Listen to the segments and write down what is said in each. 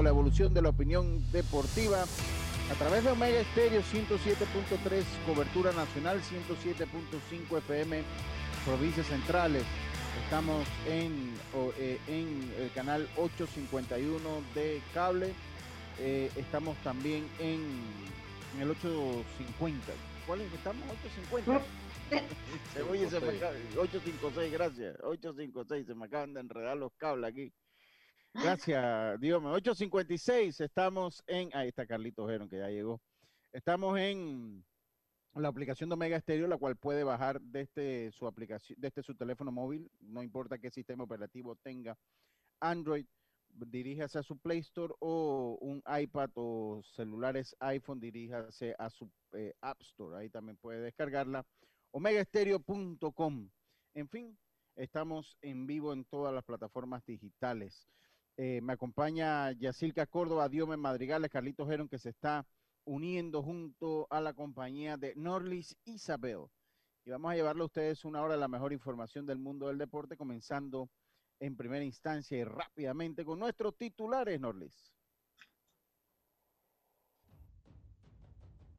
La evolución de la opinión deportiva. A través de Omega Estéreo 107.3, cobertura nacional 107.5 FM, provincias centrales. Estamos en, eh, en el canal 851 de cable. Eh, estamos también en, en el 850. ¿Cuál es? Estamos 850. Se oye, se me acaba- 856, gracias. 856, se me acaban de enredar los cables aquí. Gracias, Dios mío. 856, estamos en. Ahí está Carlitos Geron, que ya llegó. Estamos en la aplicación de Omega Stereo, la cual puede bajar desde su aplicación, desde su teléfono móvil, no importa qué sistema operativo tenga. Android, diríjase a su Play Store o un iPad o celulares iPhone, diríjase a su eh, App Store. Ahí también puede descargarla omegaestereo.com. En fin, estamos en vivo en todas las plataformas digitales. Eh, me acompaña Yacilca Córdoba, Diome Madrigales, Carlitos Geron, que se está uniendo junto a la compañía de Norlis Isabel. Y vamos a llevarle a ustedes una hora de la mejor información del mundo del deporte, comenzando en primera instancia y rápidamente con nuestros titulares, Norlis.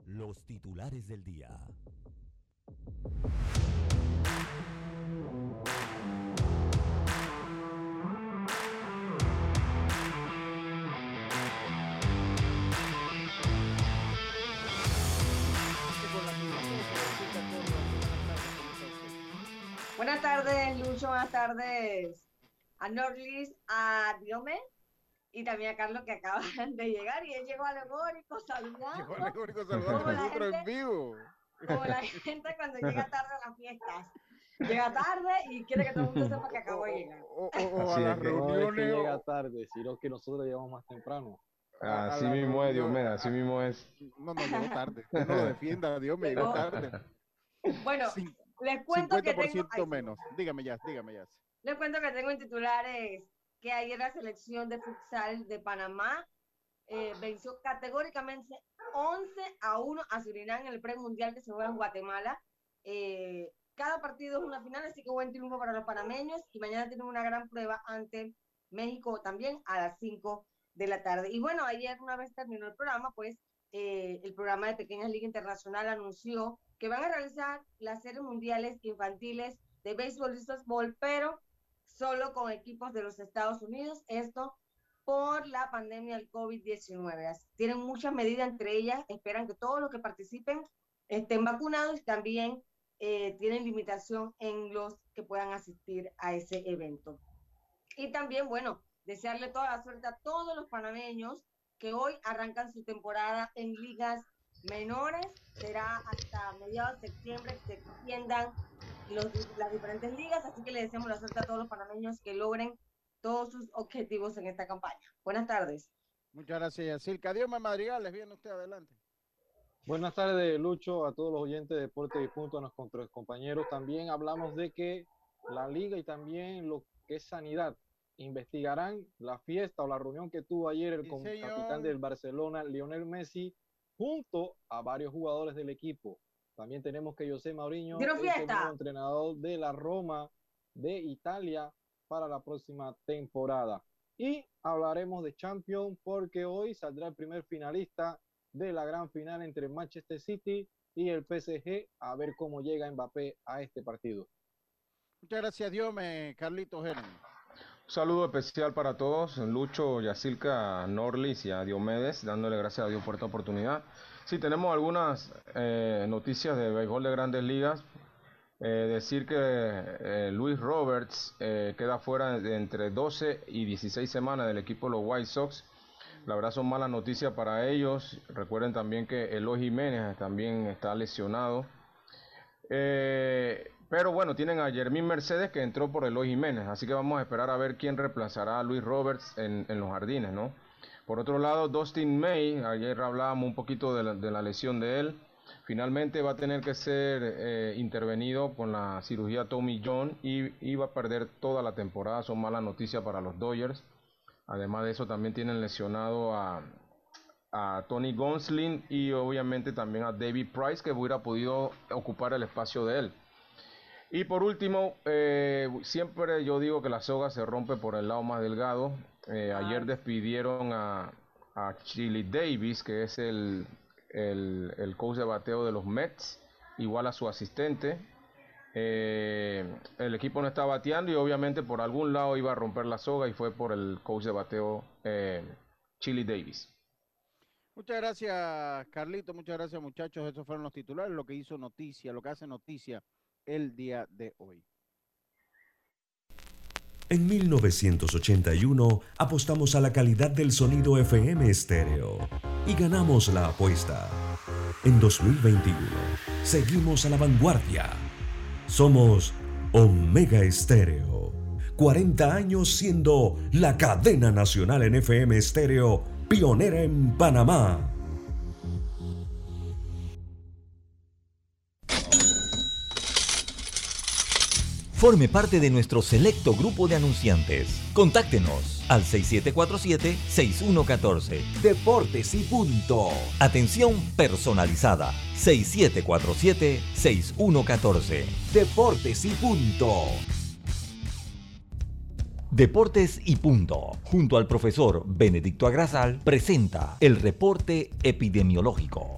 los titulares del día. Buenas tardes, Lucho. Buenas tardes a Norlis, a Diome y también a Carlos que acaban de llegar. Y él llegó alegórico, saludando. Llegó Alegórico saludando a Como la nosotros en gente- vivo. Como la gente cuando llega tarde a las fiestas. Llega tarde y quiere que todo el mundo sepa que acabó de llegar. O, o- o a Así las es que no es que reuniones. llega tarde, sino que nosotros llegamos más temprano. Así mismo es, Dios mío, así mismo es. No, no, llegó tarde. No lo defienda, Dios me llegó tarde. Bueno, les cuento que 50% tengo... ay, menos. Dígame ya, dígame ya. Les cuento que tengo en titulares que ayer la selección de futsal de Panamá eh, venció categóricamente 11 a 1 a Surinam en el premundial que se juega en Guatemala. Eh, cada partido es una final, así que buen triunfo para los panameños y mañana tienen una gran prueba ante México también a las 5 de la tarde. Y bueno, ayer una vez terminó el programa, pues eh, el programa de Pequeñas Liga Internacional anunció que van a realizar las series mundiales infantiles de béisbol y softball, pero solo con equipos de los Estados Unidos. Esto por la pandemia del COVID-19. Así- Tienen muchas medidas, entre ellas esperan que todos los que participen estén vacunados y también eh, tienen limitación en los que puedan asistir a ese evento. Y también, bueno, desearle toda la suerte a todos los panameños que hoy arrancan su temporada en ligas menores. Será hasta mediados de septiembre que se extiendan los, las diferentes ligas, así que le deseamos la suerte a todos los panameños que logren todos sus objetivos en esta campaña. Buenas tardes. Muchas gracias, Yacilca. Dios me madrigales, viene usted adelante. Buenas tardes, Lucho, a todos los oyentes de Deporte y Punto, a nuestros compañeros. También hablamos de que la liga y también lo que es sanidad investigarán la fiesta o la reunión que tuvo ayer el Sí, capitán del Barcelona, Lionel Messi, junto a varios jugadores del equipo. También tenemos que José Mauriño entrenador de la Roma de Italia para la próxima temporada. Y hablaremos de Champions porque hoy saldrá el primer finalista de la gran final entre Manchester City y el PSG a ver cómo llega Mbappé a este partido. Muchas gracias, Dios me, Carlitos Helen. Saludo especial para todos, Lucho, Yacilca, Norlis y a Diomedes, dándole gracias a Dios por esta oportunidad. Sí, tenemos algunas eh, noticias de béisbol de grandes ligas. Eh, decir que eh, Luis Roberts queda fuera de entre 12 y 16 semanas del equipo de los White Sox La verdad son malas noticias para ellos. Recuerden también que Eloy Jiménez también está lesionado. Pero bueno, tienen a Jermín Mercedes que entró por Eloy Jiménez, así que vamos a esperar a ver quién reemplazará a Luis Roberts en, los jardines, ¿no? Por otro lado, Dustin May, ayer hablábamos un poquito de la, lesión de él, finalmente va a tener que ser eh, intervenido con la cirugía Tommy John y, va a perder toda la temporada, son malas noticias para los Dodgers. Además de eso, también tienen lesionado a, a Tony Gonslin y obviamente también a David Price que hubiera podido ocupar el espacio de él. Y por último, eh, siempre yo digo que la soga se rompe por el lado más delgado. Eh, ayer despidieron a, a Chili Davis, que es el, el, coach de bateo de los Mets, igual a su asistente. Eh, el equipo no está bateando y obviamente por algún lado iba a romper la soga y fue por el coach de bateo Chili Davis. Muchas gracias, Carlito. Muchas gracias, muchachos. Esos fueron los titulares, lo que hizo noticia, lo que hace noticia el día de hoy. En 1981 apostamos a la calidad del sonido FM estéreo y ganamos la apuesta. En 2021 seguimos a la vanguardia. Somos Omega Estéreo. 40 años siendo la cadena nacional en FM estéreo pionera en Panamá Forme parte de nuestro selecto grupo de anunciantes. Contáctenos al 6747-6114. Deportes y punto. Atención personalizada. 6747-6114. Deportes y punto. Deportes y punto. Junto al profesor Benedicto Agrasal presenta el reporte epidemiológico.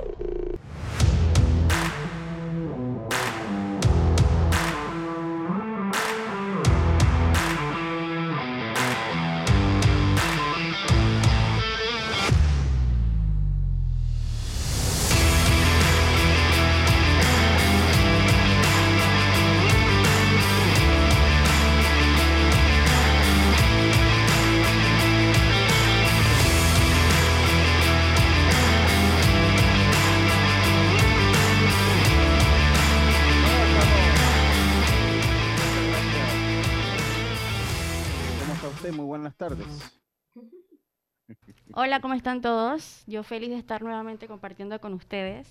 Hola, ¿cómo están todos? Yo feliz de estar nuevamente compartiendo con ustedes.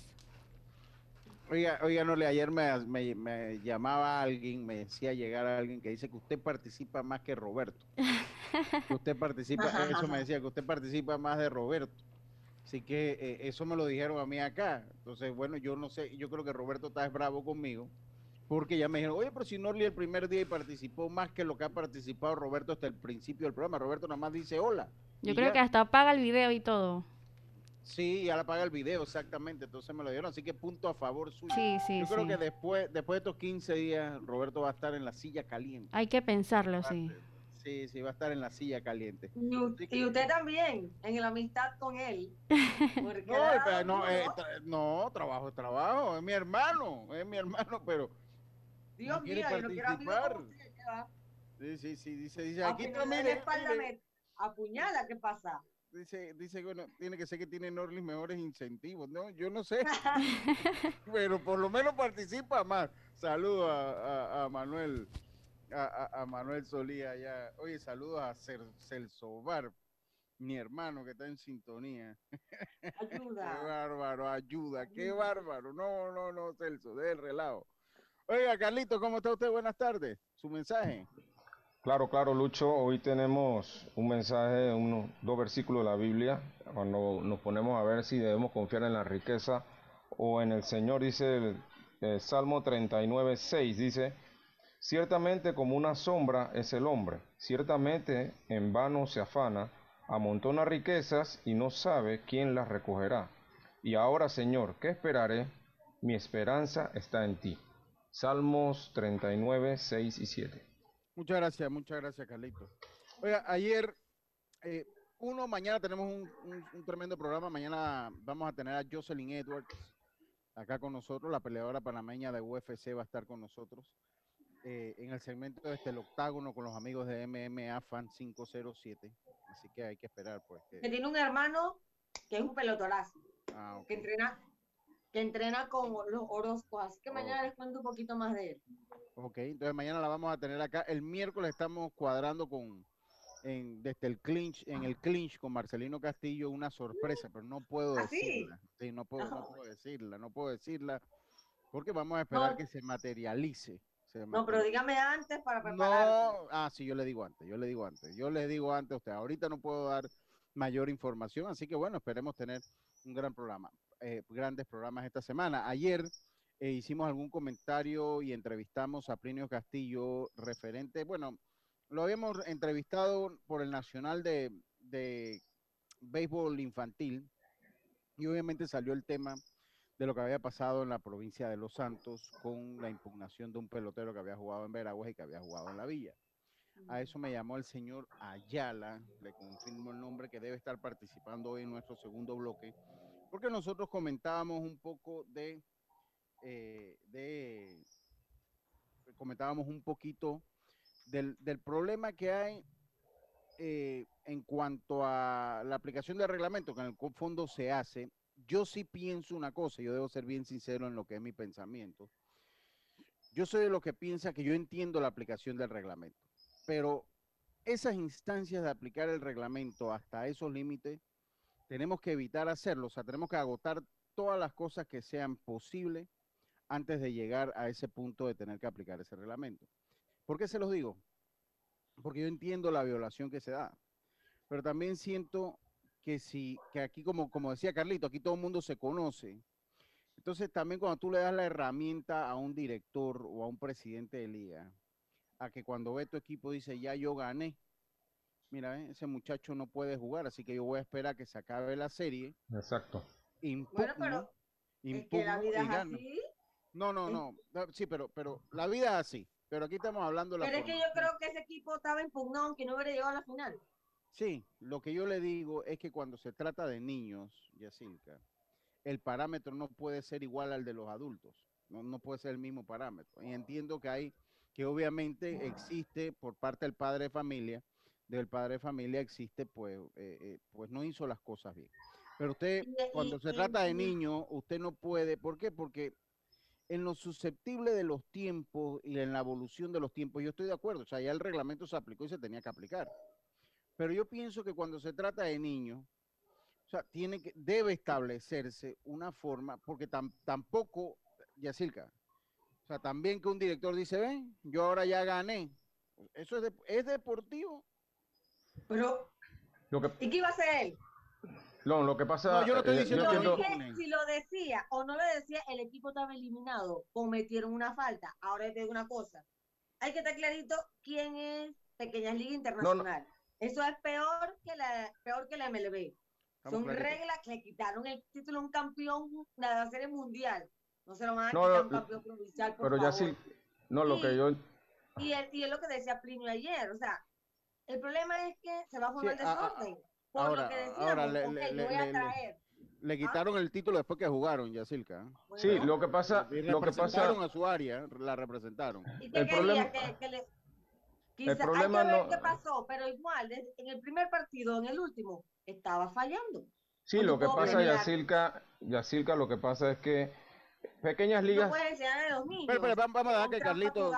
Oiga, oiga, no, ayer me, me, llamaba alguien, me decía llegar a alguien que dice que usted participa más que Roberto. que usted participa, eso me decía, que usted participa más de Roberto. Así que eh, eso me lo dijeron a mí acá. Entonces, bueno, yo no sé, yo creo que Roberto está bravo conmigo, porque ya me dijeron, oye, pero si Norli el primer día participó más que lo que ha participado Roberto hasta el principio del programa. Roberto nada más dice hola. Yo creo que hasta apaga el video y todo. Sí, ya la apaga el video, exactamente. Entonces me lo dieron. Así que punto a favor suyo. Sí, sí, Yo creo que después, después de estos 15 días, Roberto va a estar en la silla caliente. Hay que pensarlo, sí. Sí, sí, va a estar en la silla caliente. Y, usted también, en la amistad con él. no, no, eh, no, trabajo es trabajo, es mi hermano, es mi hermano, pero. Dios mío, yo no quiero Sí, sí, sí, dice, dice, aquí también. Mire, apuñala, ¿qué pasa? Dice, dice, bueno, tiene que ser que tiene Norlis mejores incentivos, ¿no? Yo no sé, pero por lo menos participa más. Saludos a, Manuel, a, Manuel Solía allá. Oye, saludos a Celso Bar, mi hermano que está en sintonía. Ayuda. qué bárbaro, ayuda, qué bárbaro. No, no, no, Celso, del relajo. Oiga, Carlito, ¿cómo está usted? Buenas tardes. Su mensaje. Claro, claro, Lucho. Hoy tenemos un mensaje, unos dos versículos de la Biblia. Cuando nos ponemos a ver si debemos confiar en la riqueza o en el Señor, dice el, Salmo 39, 6, dice, ciertamente como una sombra es el hombre, ciertamente en vano se afana, amontona riquezas y no sabe quién las recogerá. Y ahora, Señor, ¿qué esperaré? Mi esperanza está en ti. Salmos 39, 6 y 7. Muchas gracias, muchas gracias, Carlito. Oiga, ayer, eh, uno, mañana tenemos un, tremendo programa. Mañana vamos a tener a Jocelyn Edwards, acá con nosotros. La peleadora panameña de UFC va a estar con nosotros eh, en el segmento de este el octágono con los amigos de MMA Fan 507. Así que hay que esperar, pues. Que, tiene un hermano que es un pelotorazo. Ah, que entrena que entrena con los Orozcos, así que mañana les cuento un poquito más de él. Ok, entonces mañana la vamos a tener acá. El miércoles estamos cuadrando con, en, desde el clinch, en el clinch con Marcelino Castillo, una sorpresa, pero no puedo ¿Ah, decirla. Sí, no puedo, no puedo decirla, no puedo decirla, porque vamos a esperar que se materialice. no, pero dígame antes para preparar. No, ah, sí, yo le digo antes, yo le digo antes, yo le digo antes a usted. Ahorita no puedo dar mayor información, así que bueno, esperemos tener un gran programa, eh, grandes programas esta semana. Ayer eh, hicimos algún comentario y entrevistamos a Plinio Castillo referente, bueno, lo habíamos entrevistado por el Nacional de, de Béisbol Infantil y obviamente salió el tema de lo que había pasado en la provincia de Los Santos con la impugnación de un pelotero que había jugado en Veraguas y que había jugado en la villa. A eso me llamó el señor Ayala, le confirmo el nombre que debe estar participando hoy en nuestro segundo bloque, porque nosotros comentábamos un poco de, eh, comentábamos un poquito del, problema que hay eh, en cuanto a la aplicación del reglamento que en el fondo se hace, yo sí pienso una cosa, yo debo ser bien sincero en lo que es mi pensamiento. Yo soy de los que piensa que yo entiendo la aplicación del reglamento, pero esas instancias de aplicar el reglamento hasta esos límites, tenemos que evitar hacerlo, o sea, tenemos que agotar todas las cosas que sean posibles antes de llegar a ese punto de tener que aplicar ese reglamento. ¿Por qué se los digo? Porque yo entiendo la violación que se da, pero también siento que si, que aquí como, como decía Carlito, aquí todo el mundo se conoce. Entonces también cuando tú le das la herramienta a un director o a un presidente de liga, a que cuando ve tu equipo dice, ya yo gané, mira, eh, ese muchacho no puede jugar, así que yo voy a esperar que se acabe la serie. Exacto. bueno, pero es que la vida es así. No, no, no, sí, pero, pero la vida es así. Pero aquí estamos hablando de la Pero es que yo creo que ese equipo estaba impugnado aunque no hubiera llegado a la final. Sí, lo que yo le digo es que cuando se trata de niños, Yacilca, el parámetro no puede ser igual al de los adultos. No, no puede ser el mismo parámetro. Y entiendo que hay, que obviamente existe por parte del padre de familia, del padre de familia existe, pues, eh, eh, pues no hizo las cosas bien. Pero usted, cuando se trata de niños, usted no puede, ¿por qué? Porque en lo susceptible de los tiempos y en la evolución de los tiempos, yo estoy de acuerdo, o sea, ya el reglamento se aplicó y se tenía que aplicar. Pero yo pienso que cuando se trata de niños, o sea, tiene que, debe establecerse una forma, porque tampoco, Yacilca, o sea, también que un director dice, ven, yo ahora ya gané. Eso es, es deportivo. Pero, ¿y qué iba a hacer él? No, lo que pasa. No, yo no estoy eh, diciendo que si lo decía o no lo decía, el equipo estaba eliminado, cometieron una falta. Ahora te digo una cosa. Hay que estar clarito quién es Pequeñas Ligas Internacional. Eso es peor que la, peor que la MLB. Son reglas que le quitaron el título a un campeón de la serie mundial. No se lo van a quitar a un campeón provincial. pero ya sí. No, lo que yo. Y, y es lo que decía Plinio ayer. O sea, el problema es que se va a formar desorden ahora, ahora le, quitaron el título después que jugaron, Yacilca. sí, lo que pasa, lo que pasa, a su área, la representaron. el problema, que, el problema no... qué pasó, pero igual, en el primer partido, en el último, estaba fallando. Sí, lo que pasa, Yacilca, Yacilca, lo que pasa es que Pequeñas ligas. No vamos a dejar que Carlito,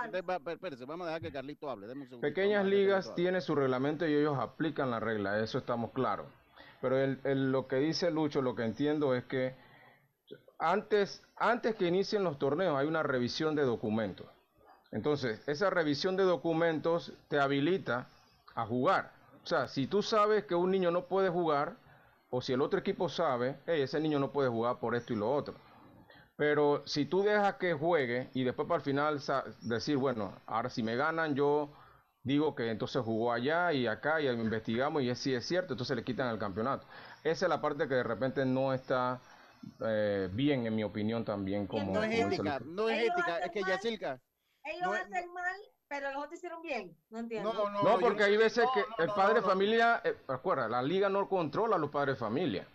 vamos a dejar que Carlito hable. Pequeñas ligas tiene su reglamento y ellos aplican la regla, eso estamos claros. Pero el, lo que dice Lucho, lo que entiendo es que antes, antes que inicien los torneos hay una revisión de documentos. Entonces, esa revisión de documentos te habilita a jugar. O sea, si tú sabes que un niño no puede jugar, o si el otro equipo sabe, hey, ese niño no puede jugar por esto y lo otro pero si tú dejas que juegue y después para el final decir, bueno, ahora si me ganan, yo digo que entonces jugó allá y acá y investigamos y si es cierto, entonces le quitan el campeonato. Esa es la parte que de repente no está eh, bien, en mi opinión, también. Como, no es ética, no es ética, es que Yacilca. Ellos hacen mal, pero los otros hicieron bien, no entiendo. No, no, no porque hay veces que el padre de familia, eh, recuerda, la liga no controla a los padres de familia.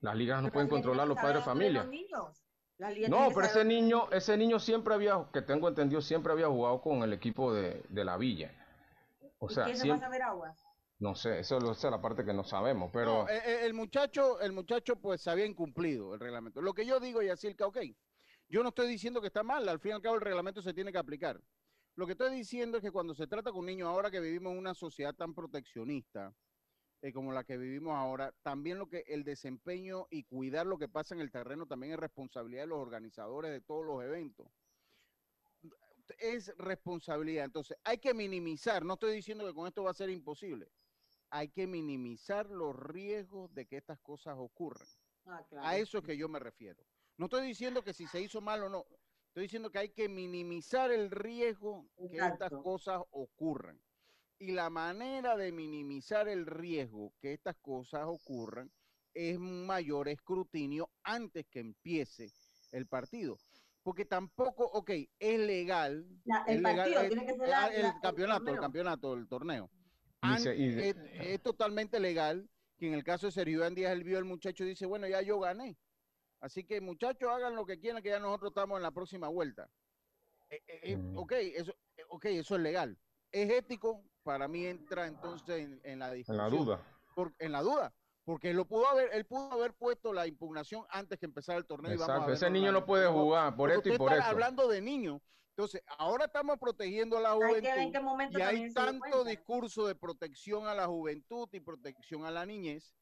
Las ligas no pueden controlar a los padres de familia. No, pero ese niño, ese niño siempre había, que tengo entendido, siempre había jugado con el equipo de, de la villa. O sea, ¿Quién siempre... va a aguas? No sé, eso, es la parte que no sabemos, pero... Eh, eh, el, muchacho, el muchacho pues había incumplido el reglamento. Lo que yo digo, Yacirca, ok, yo no estoy diciendo que está mal, al fin y al cabo el reglamento se tiene que aplicar. Lo que estoy diciendo es que cuando se trata con niños, ahora que vivimos en una sociedad tan proteccionista eh, como la que vivimos ahora, también lo que el desempeño y cuidar lo que pasa en el terreno también es responsabilidad de los organizadores de todos los eventos es responsabilidad. Entonces, hay que minimizar, no estoy diciendo que con esto va a ser imposible, hay que minimizar los riesgos de que estas cosas ocurran. Ah, a eso es que yo me refiero. No estoy diciendo que si se hizo mal o no, estoy diciendo que hay que minimizar el riesgo que estas cosas ocurran. Y la manera de minimizar el riesgo que estas cosas ocurran es un mayor escrutinio antes que empiece el partido porque tampoco, ok, es legal. el partido tiene que ser el, campeonato, el, campeonato, el torneo. es, totalmente legal que en el caso de Sergio Díaz, él vio al muchacho y dice, bueno, ya yo gané. Así que muchachos, hagan lo que quieran, que ya nosotros estamos en la próxima vuelta. Eh, eh, eh, mm. ok, eso, okay, eso es legal. Es ético, para mí entra entonces en, la discusión. En la duda. en la duda porque lo pudo haber, él pudo haber puesto la impugnación antes que empezara el torneo. Exacto, ese niño no puede jugar por esto y por eso. hablando de niños. Entonces, ahora estamos protegiendo a la juventud. y hay tanto discurso de protección a la juventud y protección a la niñez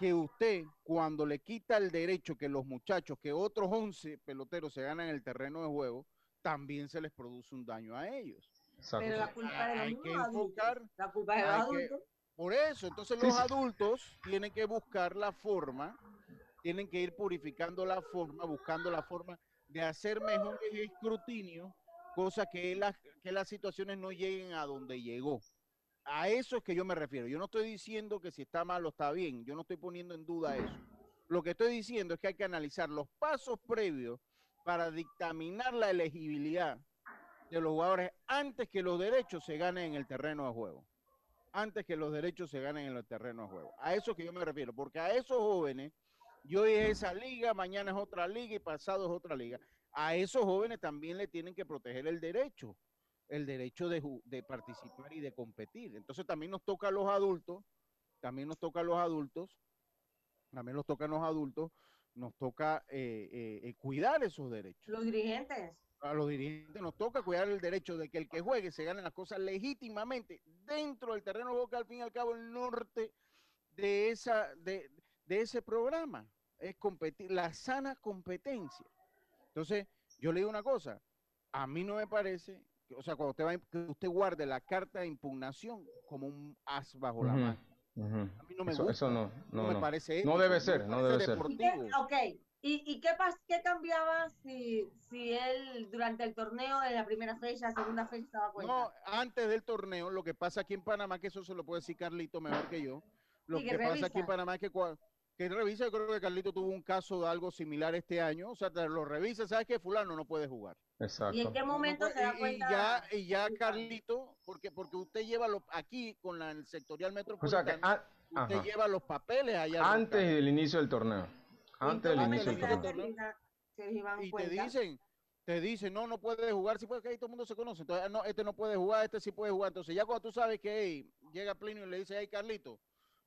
que usted, cuando le quita el derecho que los muchachos, que otros 11 peloteros se ganan el terreno de juego, también se les produce un daño a ellos. Pero la culpa de los adultos. La culpa de los adultos. Por eso, entonces los adultos tienen que buscar la forma, tienen que ir purificando la forma, buscando la forma de hacer mejor el escrutinio, cosa que, que las situaciones no lleguen a donde llegó. A eso es que yo me refiero. Yo no estoy diciendo que si está mal o está bien, yo no estoy poniendo en duda eso. Lo que estoy diciendo es que hay que analizar los pasos previos para dictaminar la elegibilidad de los jugadores antes que los derechos se ganen en el terreno de juego antes que los derechos se ganen en el terreno de juego. A eso que yo me refiero, porque a esos jóvenes, yo hoy es esa liga, mañana es otra liga y pasado es otra liga. A esos jóvenes también le tienen que proteger el derecho, el derecho de, participar y de competir. Entonces también nos toca a los adultos, también nos toca a los adultos, también nos toca a los adultos, nos toca eh, eh, eh, cuidar esos derechos. Los dirigentes a los dirigentes nos toca cuidar el derecho de que el que juegue se gane las cosas legítimamente dentro del terreno boca al fin y al cabo el norte de esa de, ese programa. Es competir la sana competencia. Entonces yo le digo una cosa a mí no me parece o sea cuando usted va que usted guarde la carta de impugnación como un as bajo la mano. a mí no me gusta. eso no, no, me parece no debe ser no debe ser. ok ¿Y, y qué, pas, qué cambiaba si, si él durante el torneo, en la primera fecha, segunda fecha, estaba cuenta? No, antes del torneo, lo que pasa aquí en Panamá, que eso se lo puede decir Carlito mejor que yo, lo que, pasa aquí en Panamá es que, que revisa, yo creo que Carlito tuvo un caso de algo similar este año, o sea, te lo revisa, ¿sabes que fulano no puede jugar? Exacto. ¿Y en qué momento se da cuenta? Y ya, y ya Carlito, porque, porque usted lleva lo, aquí con la, el sectorial metropolitano, o sea que, usted lleva los papeles allá. Antes del inicio del torneo. Antes del inicio del torneo. Y te dicen, te dicen, no, no puede jugar, si puede, que ahí todo el mundo se conoce. Entonces, no, este no puede jugar, este sí puede jugar. Entonces, ya cuando tú sabes que llega Plinio y le dice, ay, Carlito,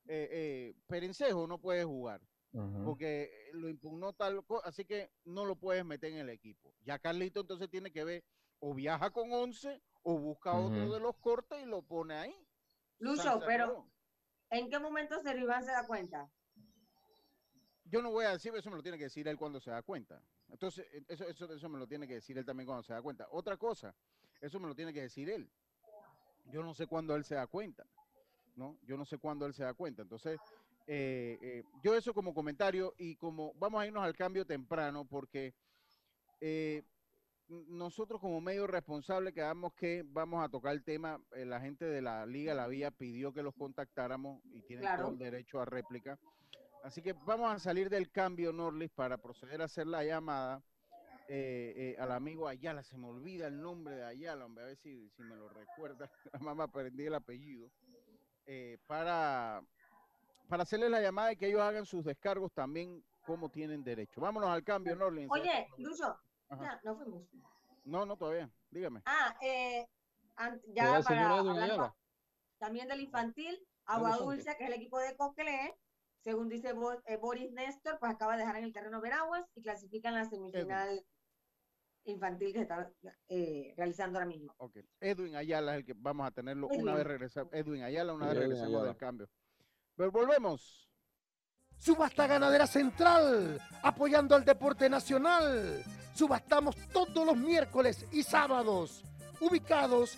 eh, eh, Perencejo no puede jugar. Porque lo impugnó tal cosa, así que no lo puedes meter en el equipo. Ya Carlito entonces tiene que ver, o viaja con 11 o busca otro de los cortes y lo pone ahí. Lucho, pero ¿en qué momento Seriván se da cuenta? Yo no voy a decir, eso me lo tiene que decir él cuando se da cuenta. Entonces, eso, eso, eso me lo tiene que decir él también cuando se da cuenta. Otra cosa, eso me lo tiene que decir él. Yo no sé cuándo él se da cuenta, ¿no? Yo no sé cuándo él se da cuenta. Entonces, eh, eh, yo eso como comentario y como vamos a irnos al cambio temprano porque eh, nosotros como medio responsable quedamos que vamos a tocar el tema, la gente de la Liga La Vía pidió que los contactáramos y tienen todo el derecho a réplica. Así que vamos a salir del cambio, Norlis, para proceder a hacer la llamada eh, eh, al amigo Ayala. Se me olvida el nombre de Ayala, hombre, a ver si, si me lo recuerda. La mamá aprendí el apellido. Eh, para, para hacerle la llamada y que ellos hagan sus descargos también como tienen derecho. Vámonos al cambio, Norlin. Oye, Lucho, ya, no fuimos. No, no, todavía. Dígame. Ah, eh, ya para también del infantil, Agua Dulce, que es el equipo de Coquelé, según dice eh, Boris Néstor, pues acaba de dejar en el terreno Veraguas y clasifica en la semifinal infantil que se está eh, realizando ahora mismo. Okay. Edwin Ayala es el que vamos a tenerlo una vez regresamos. Edwin Ayala, una vez regresamos del cambio. Pero volvemos. Subasta Ganadera Central, apoyando al deporte nacional. Subastamos todos los miércoles y sábados, ubicados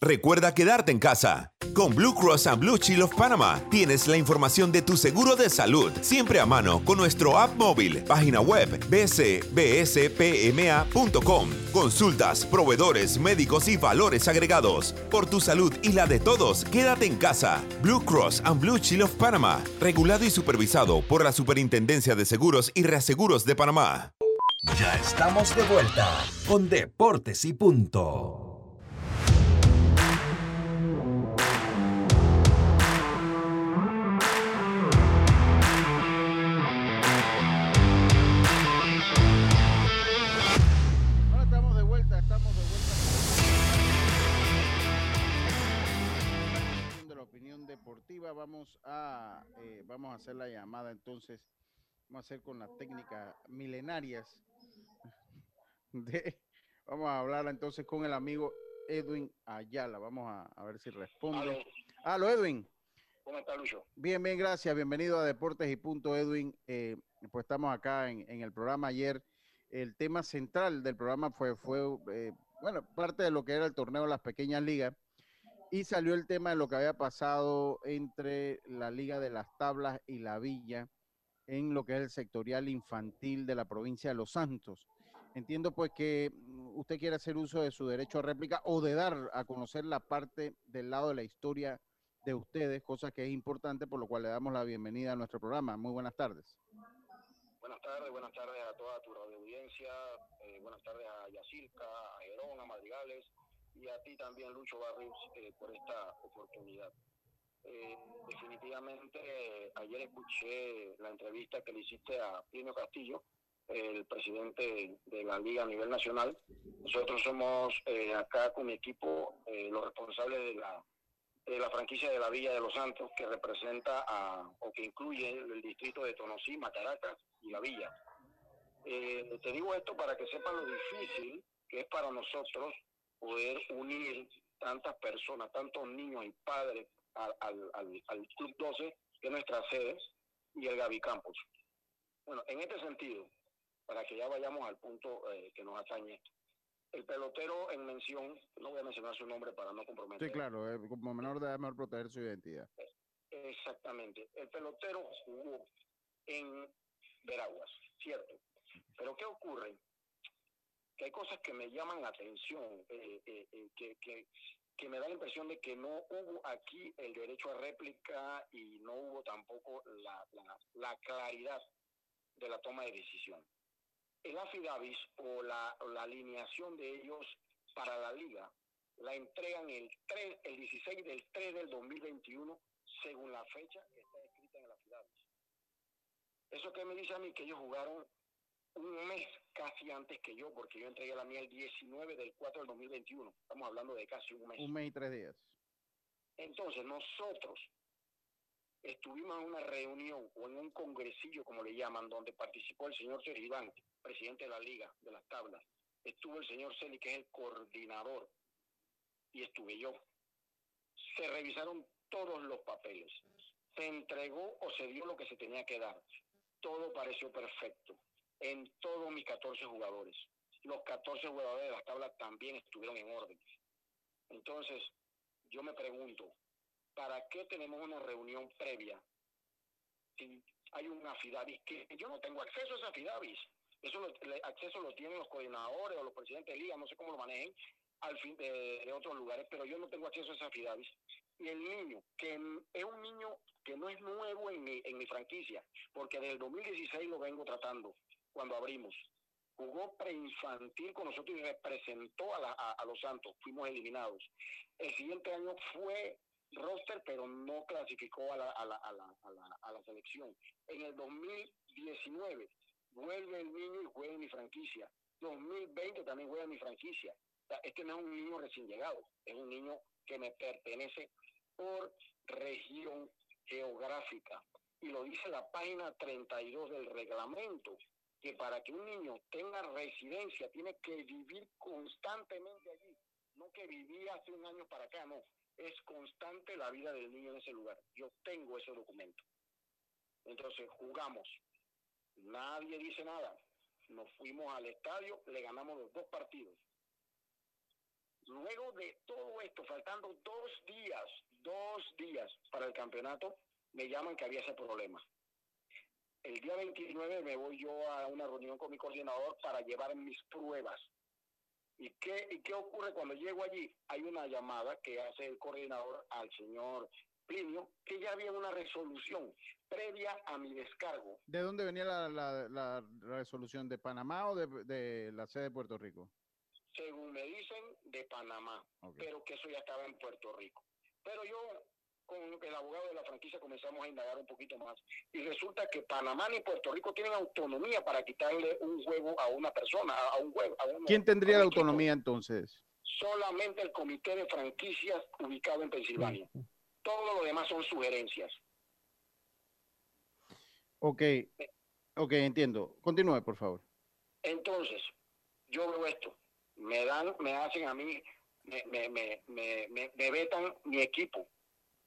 Recuerda quedarte en casa. Con Blue Cross and Blue Shield of Panama tienes la información de tu seguro de salud siempre a mano con nuestro app móvil, página web bcbspma.com. Consultas, proveedores, médicos y valores agregados. Por tu salud y la de todos, quédate en casa. Blue Cross and Blue Shield of Panama, regulado y supervisado por la Superintendencia de Seguros y Reaseguros de Panamá. Ya estamos de vuelta con Deportes y Punto. Vamos a, eh, vamos a hacer la llamada entonces, vamos a hacer con las técnicas milenarias. De, vamos a hablar entonces con el amigo Edwin Ayala. Vamos a, ver si responde. Aló, Edwin. ¿Cómo está, Lucho? Bien, bien, gracias. Bienvenido a Deportes y Punto, Edwin. Eh, pues estamos acá en, el programa ayer. El tema central del programa fue, fue eh, bueno, parte de lo que era el torneo de las pequeñas ligas y salió el tema de lo que había pasado entre la Liga de las Tablas y la Villa en lo que es el sectorial infantil de la provincia de Los Santos. Entiendo pues que mm, usted quiere hacer uso de su derecho a réplica o de dar a conocer la parte del lado de la historia de ustedes, cosa que es importante, por lo cual le damos la bienvenida a nuestro programa. Muy buenas tardes. Buenas tardes, buenas tardes a toda tu radio audiencia, eh, buenas tardes a Yacirca, a Gerón, a Madrigales, y a ti también, Lucho Barrios, eh, por esta oportunidad. Eh, definitivamente, ayer escuché la entrevista que le hiciste a Pino Castillo, el presidente de la Liga a nivel nacional. Nosotros somos eh, acá con mi equipo los responsables de la, de la franquicia de la Villa de los Santos, que representa a, o que incluye el distrito de Tonosí, Macaracas y la Villa. te digo esto para que sepan lo difícil que es para nosotros poder unir tantas personas, tantos niños y padres al, al, al, Club 12, que es nuestra sede, y el Gavi Campos. Bueno, en este sentido, para que ya vayamos al punto eh, que nos atañe, el pelotero en mención, no voy a mencionar su nombre para no comprometer. Sí, claro, eh, como menor de mejor proteger su identidad. Exactamente. El pelotero jugó en Veraguas, cierto. Pero ¿qué ocurre? Que hay cosas que me llaman la atención, eh, eh, eh, que, que, me da la impresión de que no hubo aquí el derecho a réplica y no hubo tampoco la, la, claridad de la toma de decisión. El afidavis o la, la alineación de ellos para la liga la entregan el, 3, el 16 del 3 del 2021 según la fecha que está escrita en el afidavis. Eso que me dice a mí que ellos jugaron un mes casi antes que yo, porque yo entregué la mía el 19 del 4 del 2021. Estamos hablando de casi un mes. Un mes y tres días. Entonces, nosotros estuvimos en una reunión o en un congresillo, como le llaman, donde participó el señor Sergio Iván, presidente de la Liga de las Tablas. Estuvo el señor Celi, que es el coordinador y estuve yo. Se revisaron todos los papeles. Se entregó o se dio lo que se tenía que dar. Todo pareció perfecto en todos mis 14 jugadores. Los 14 jugadores de la tabla también estuvieron en orden. Entonces, yo me pregunto, ¿para qué tenemos una reunión previa si hay un afidavis que yo no tengo acceso a ese afidavis? Eso lo, el acceso lo tienen los coordinadores o los presidentes de liga, no sé cómo lo manejen, al fin de, de otros lugares, pero yo no tengo acceso a ese afidavis. Y el niño, que es un niño que no es nuevo en mi, en mi franquicia, porque desde el 2016 lo vengo tratando cuando abrimos. Jugó preinfantil con nosotros y representó a, la, a, los Santos. Fuimos eliminados. El siguiente año fue roster, pero no clasificó a la, a la, a la, selección. En el 2019 vuelve el niño y juega en mi franquicia. 2020 también juega en mi franquicia. Este no es un niño recién llegado, es un niño que me pertenece por región geográfica. Y lo dice la página 32 del reglamento, que para que un niño tenga residencia tiene que vivir constantemente allí, no que vivía hace un año para acá, no, es constante la vida del niño en ese lugar. Yo tengo ese documento. Entonces jugamos, nadie dice nada, nos fuimos al estadio, le ganamos los dos partidos. Luego de todo esto, faltando dos días, dos días para el campeonato, me llaman que había ese problema. El día 29 me voy yo a una reunión con mi coordinador para llevar mis pruebas. ¿Y qué, ¿Y qué ocurre cuando llego allí? Hay una llamada que hace el coordinador al señor Plinio, que ya había una resolución previa a mi descargo. ¿De dónde venía la, la, la resolución? ¿De Panamá o de, de, la sede de Puerto Rico? Según me dicen, de Panamá, okay. pero que eso ya estaba en Puerto Rico. Pero yo con el abogado de la franquicia comenzamos a indagar un poquito más y resulta que Panamá ni Puerto Rico tienen autonomía para quitarle un juego a una persona, a un juego. A ¿Quién tendría la autonomía entonces? Solamente el comité de franquicias ubicado en Pensilvania. Uh -huh. Todo lo demás son sugerencias. Ok, ok, entiendo. Continúe, por favor. Entonces, yo veo esto. Me dan, me hacen a mí, me, me, me, me vetan mi equipo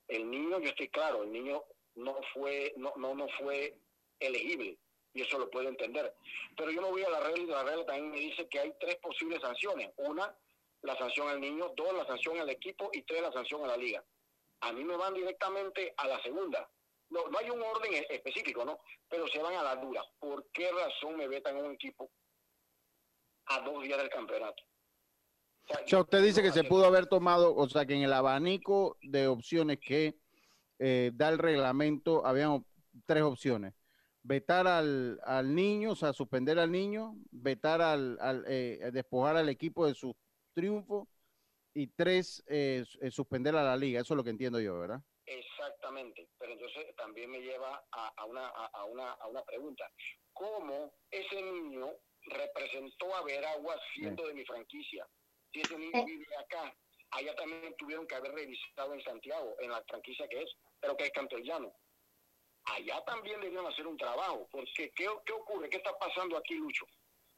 el niño, yo estoy claro, el niño no fue, no, no, no fue elegible, y eso lo puedo entender. Pero yo no voy a la regla y la regla también me dice que hay tres posibles sanciones. Una, la sanción al niño, dos, la sanción al equipo, y tres, la sanción a la liga. A mí me van directamente a la segunda. No, no hay un orden específico, ¿no? Pero se van a la dura. ¿Por qué razón me vetan un equipo a dos días del campeonato? O sea, usted dice que se pudo haber tomado, o sea, que en el abanico de opciones que eh, da el reglamento, habían tres opciones. Vetar al, al, niño, o sea, suspender al niño, vetar al, al eh, despojar al equipo de su triunfo y tres, eh, suspender a la liga. Eso es lo que entiendo yo, ¿verdad? Exactamente, pero entonces también me lleva a, a una, a, a, una, a una pregunta. ¿Cómo ese niño representó a Veragua siendo de mi franquicia? Si ese niño vive acá, allá también tuvieron que haber revisado en Santiago, en la franquicia que es, pero que es Cantellano. Allá también debieron hacer un trabajo, porque ¿qué, qué ocurre? ¿Qué está pasando aquí, Lucho?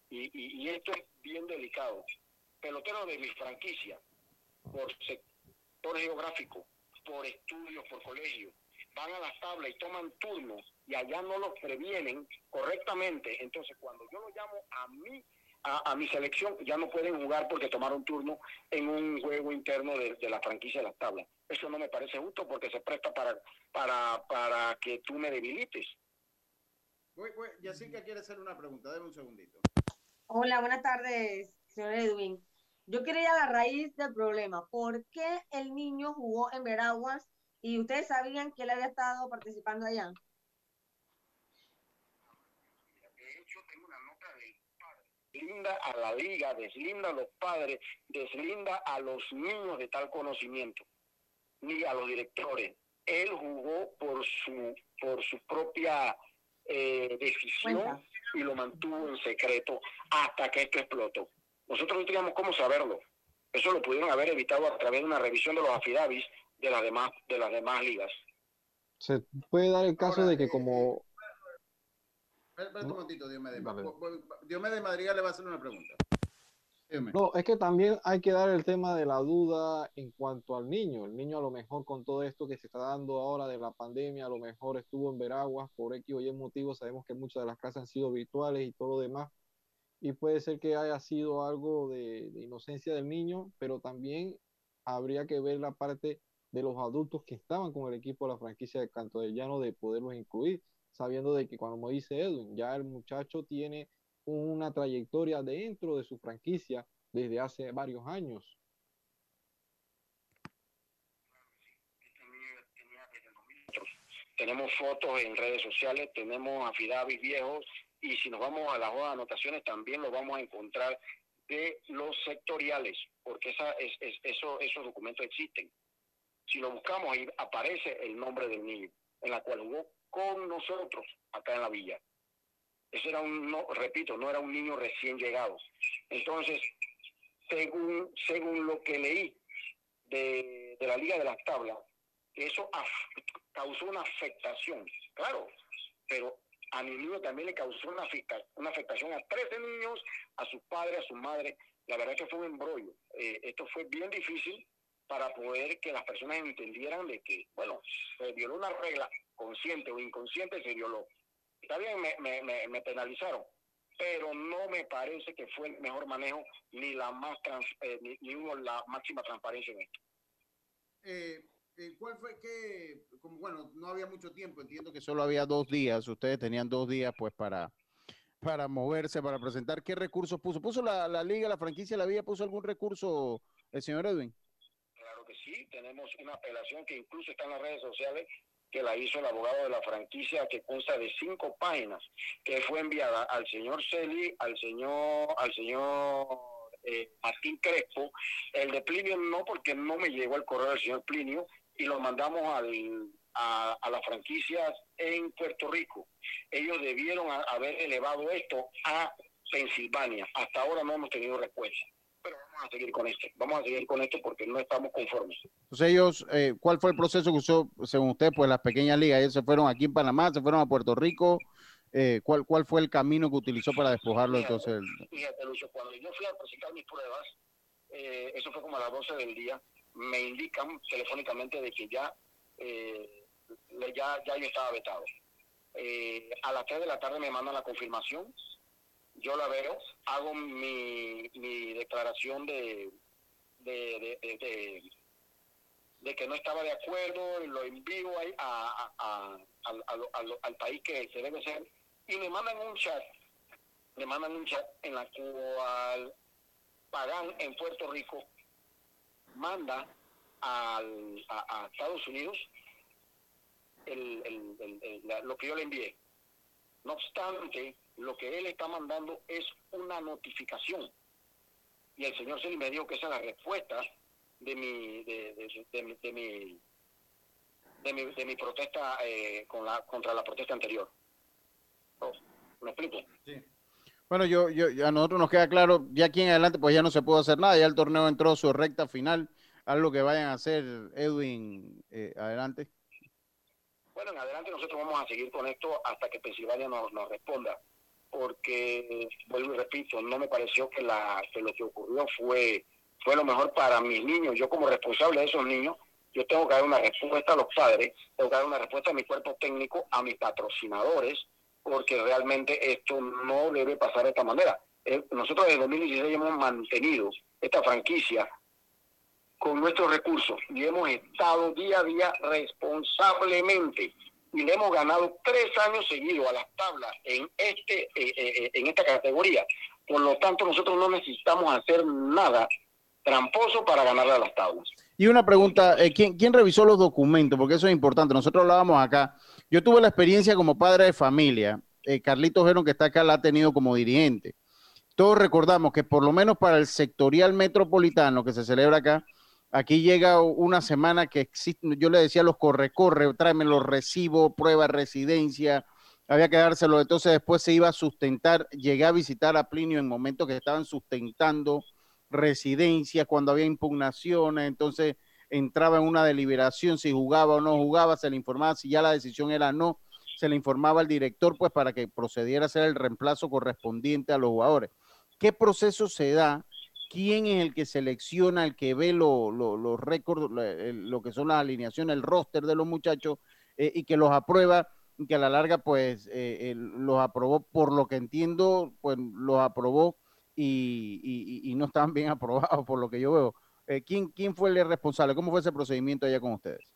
Y, y, y esto es bien delicado. Peloteros de mi franquicia, por sector geográfico, por estudios, por colegio, van a las tablas y toman turnos y allá no los previenen correctamente. Entonces, cuando yo lo llamo a mí a, a, mi selección ya no pueden jugar porque tomaron turno en un juego interno de, de, la franquicia de las tablas. Eso no me parece justo porque se presta para, para, para que tú me debilites. Voy, voy, Yacirca quiere hacer una pregunta, deme un segundito. Hola, buenas tardes, señor Edwin. Yo quería ir a la raíz del problema. ¿Por qué el niño jugó en Veraguas y ustedes sabían que él había estado participando allá? Deslinda a la liga, deslinda a los padres, deslinda a los niños de tal conocimiento, ni a los directores. Él jugó por su, por su propia eh, decisión Cuenta. y lo mantuvo en secreto hasta que esto explotó. Nosotros no teníamos cómo saberlo. Eso lo pudieron haber evitado a través de una revisión de los afidavis de las demás, de las demás ligas. Se puede dar el caso Ahora, de que como Espera un momentito, Diomedes. Diomedes Madrigal le va a hacer una pregunta. No, es que también hay que dar el tema de la duda en cuanto al niño. El niño a lo mejor con todo esto que se está dando ahora de la pandemia, a lo mejor estuvo en Veraguas por X o Y motivo. Sabemos que muchas de las casas han sido virtuales y todo lo demás. Y puede ser que haya sido algo de, de inocencia del niño, pero también habría que ver la parte de los adultos que estaban con el equipo de la franquicia de Canto del Llano de poderlos incluir, sabiendo de que me dice Edwin, ya el muchacho tiene una trayectoria dentro de su franquicia desde hace varios años. Tenemos fotos en redes sociales, tenemos afidavis viejos y si nos vamos a las anotaciones también lo vamos a encontrar de los sectoriales, porque esa, es, es, eso, esos documentos existen. Si lo buscamos ahí aparece el nombre del niño, en la cual jugó con nosotros acá en la villa. Ese era un, no, repito, no era un niño recién llegado. Entonces, según, según lo que leí de, de la Liga de las Tablas, eso causó una afectación, claro, pero a mi niño también le causó una, una afectación a 13 niños, a sus padres, a su madre. La verdad que fue un embrollo. Eh, esto fue bien difícil para poder que las personas entendieran de que, bueno, se violó una regla, consciente o inconsciente, se violó. Está bien, me, me, me, penalizaron, pero no me parece que fue el mejor manejo ni la más trans, eh, ni, ni hubo la máxima transparencia en esto. Eh, eh, ¿Cuál fue que, como bueno, no había mucho tiempo, entiendo que solo había dos días, ustedes tenían dos días pues para, para moverse, para presentar, ¿qué recursos puso? ¿Puso la, la liga, la franquicia, la vía, puso algún recurso el señor Edwin? Tenemos una apelación que incluso está en las redes sociales que la hizo el abogado de la franquicia que consta de cinco páginas, que fue enviada al señor Celi, al señor, al señor eh, Martín Crespo, el de Plinio no porque no me llegó el correo del señor Plinio, y lo mandamos al, a, las franquicias en Puerto Rico. Ellos debieron haber elevado esto a Pensilvania. Hasta ahora no hemos tenido respuesta. Vamos a seguir con esto. Vamos a seguir con esto porque no estamos conformes. Entonces ellos, eh, ¿cuál fue el proceso que usó, según usted, pues las pequeñas ligas? Ellos se fueron aquí en Panamá, se fueron a Puerto Rico. Eh, ¿cuál, ¿Cuál fue el camino que utilizó para despojarlo fíjate, entonces? Fíjate, cuando yo fui a presentar mis pruebas, eh, eso fue como a las 12 del día, me indican telefónicamente de que ya, eh, ya, ya yo estaba vetado. Eh, a las 3 de la tarde me mandan la confirmación, yo la veo, hago mi, mi declaración de, de, de, de, que no estaba de acuerdo, y lo envío a, a, a, al, al, país que se debe ser, y me mandan un chat, me mandan un chat en la cual Pagán en Puerto Rico manda al, a, Estados Unidos el, el, el, lo que yo le envié. No obstante, lo que él está mandando es una notificación. Y el señor Celi me dijo que esa es la respuesta de mi, de, de, de, de mi, de mi, de mi protesta eh, con la, contra la protesta anterior. Oh, ¿Me explico? Sí. Bueno, yo, yo, a nosotros nos queda claro, ya aquí en adelante pues ya no se puede hacer nada, ya el torneo entró a su recta final, algo que vayan a hacer, Edwin, eh, adelante. Bueno, en adelante nosotros vamos a seguir con esto hasta que Pensilvania nos, nos responda, porque, vuelvo y repito, no me pareció que, la, que lo que ocurrió fue, fue lo mejor para mis niños. Yo como responsable de esos niños, yo tengo que dar una respuesta a los padres, tengo que dar una respuesta a mi cuerpo técnico, a mis patrocinadores, porque realmente esto no debe pasar de esta manera. Eh, nosotros desde 2016 hemos mantenido esta franquicia con nuestros recursos y hemos estado día a día responsablemente y le hemos ganado tres años seguidos a las tablas en este eh, eh, en esta categoría. Por lo tanto, nosotros no necesitamos hacer nada tramposo para ganarle a las tablas. Y una pregunta, eh, ¿quién, ¿quién revisó los documentos? Porque eso es importante. Nosotros hablábamos acá. Yo tuve la experiencia como padre de familia. Eh, Carlitos Geron, que está acá, la ha tenido como dirigente. Todos recordamos que por lo menos para el sectorial metropolitano que se celebra acá, aquí llega una semana que existe, yo le decía los corre-corre, tráeme los recibos, prueba residencia, había que dárselo. Entonces después se iba a sustentar. Llegué a visitar a Plinio en momentos que estaban sustentando residencias, cuando había impugnaciones, entonces entraba en una deliberación si jugaba o no jugaba, se le informaba si ya la decisión era no, se le informaba al director pues para que procediera a hacer el reemplazo correspondiente a los jugadores. ¿Qué proceso se da quién es el que selecciona, el que ve lo- lo- los récords, lo, el- lo que son las alineaciones, el roster de los muchachos eh, y que los aprueba y que a la larga pues eh, los aprobó, por lo que entiendo, pues los aprobó y, no estaban bien aprobados por lo que yo veo. Eh, ¿quién, ¿Quién fue el responsable? ¿Cómo fue ese procedimiento allá con ustedes?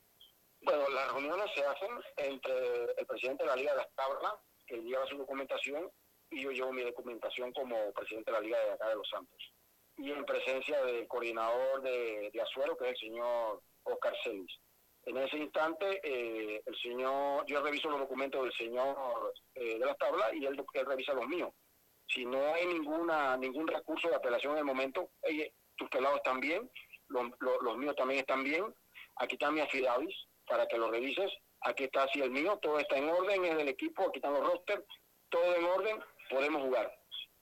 Bueno, las reuniones se hacen entre el presidente de la Liga de las Tablas, que lleva su documentación, y yo llevo mi documentación como presidente de la Liga de acá de Los Santos. Y en presencia del coordinador de, Azuero, que es el señor Oscar Celis. En ese instante, eh, el señor, yo reviso los documentos del señor eh, de las tablas y él, él revisa los míos. Si no hay ninguna ningún recurso de apelación en el momento, oye, tus pelados están bien, los, los- los míos también están bien, aquí está mi afidavis para que lo revises, aquí está así el mío, todo está en orden, es del equipo, aquí están los rosters, todo en orden, podemos jugar.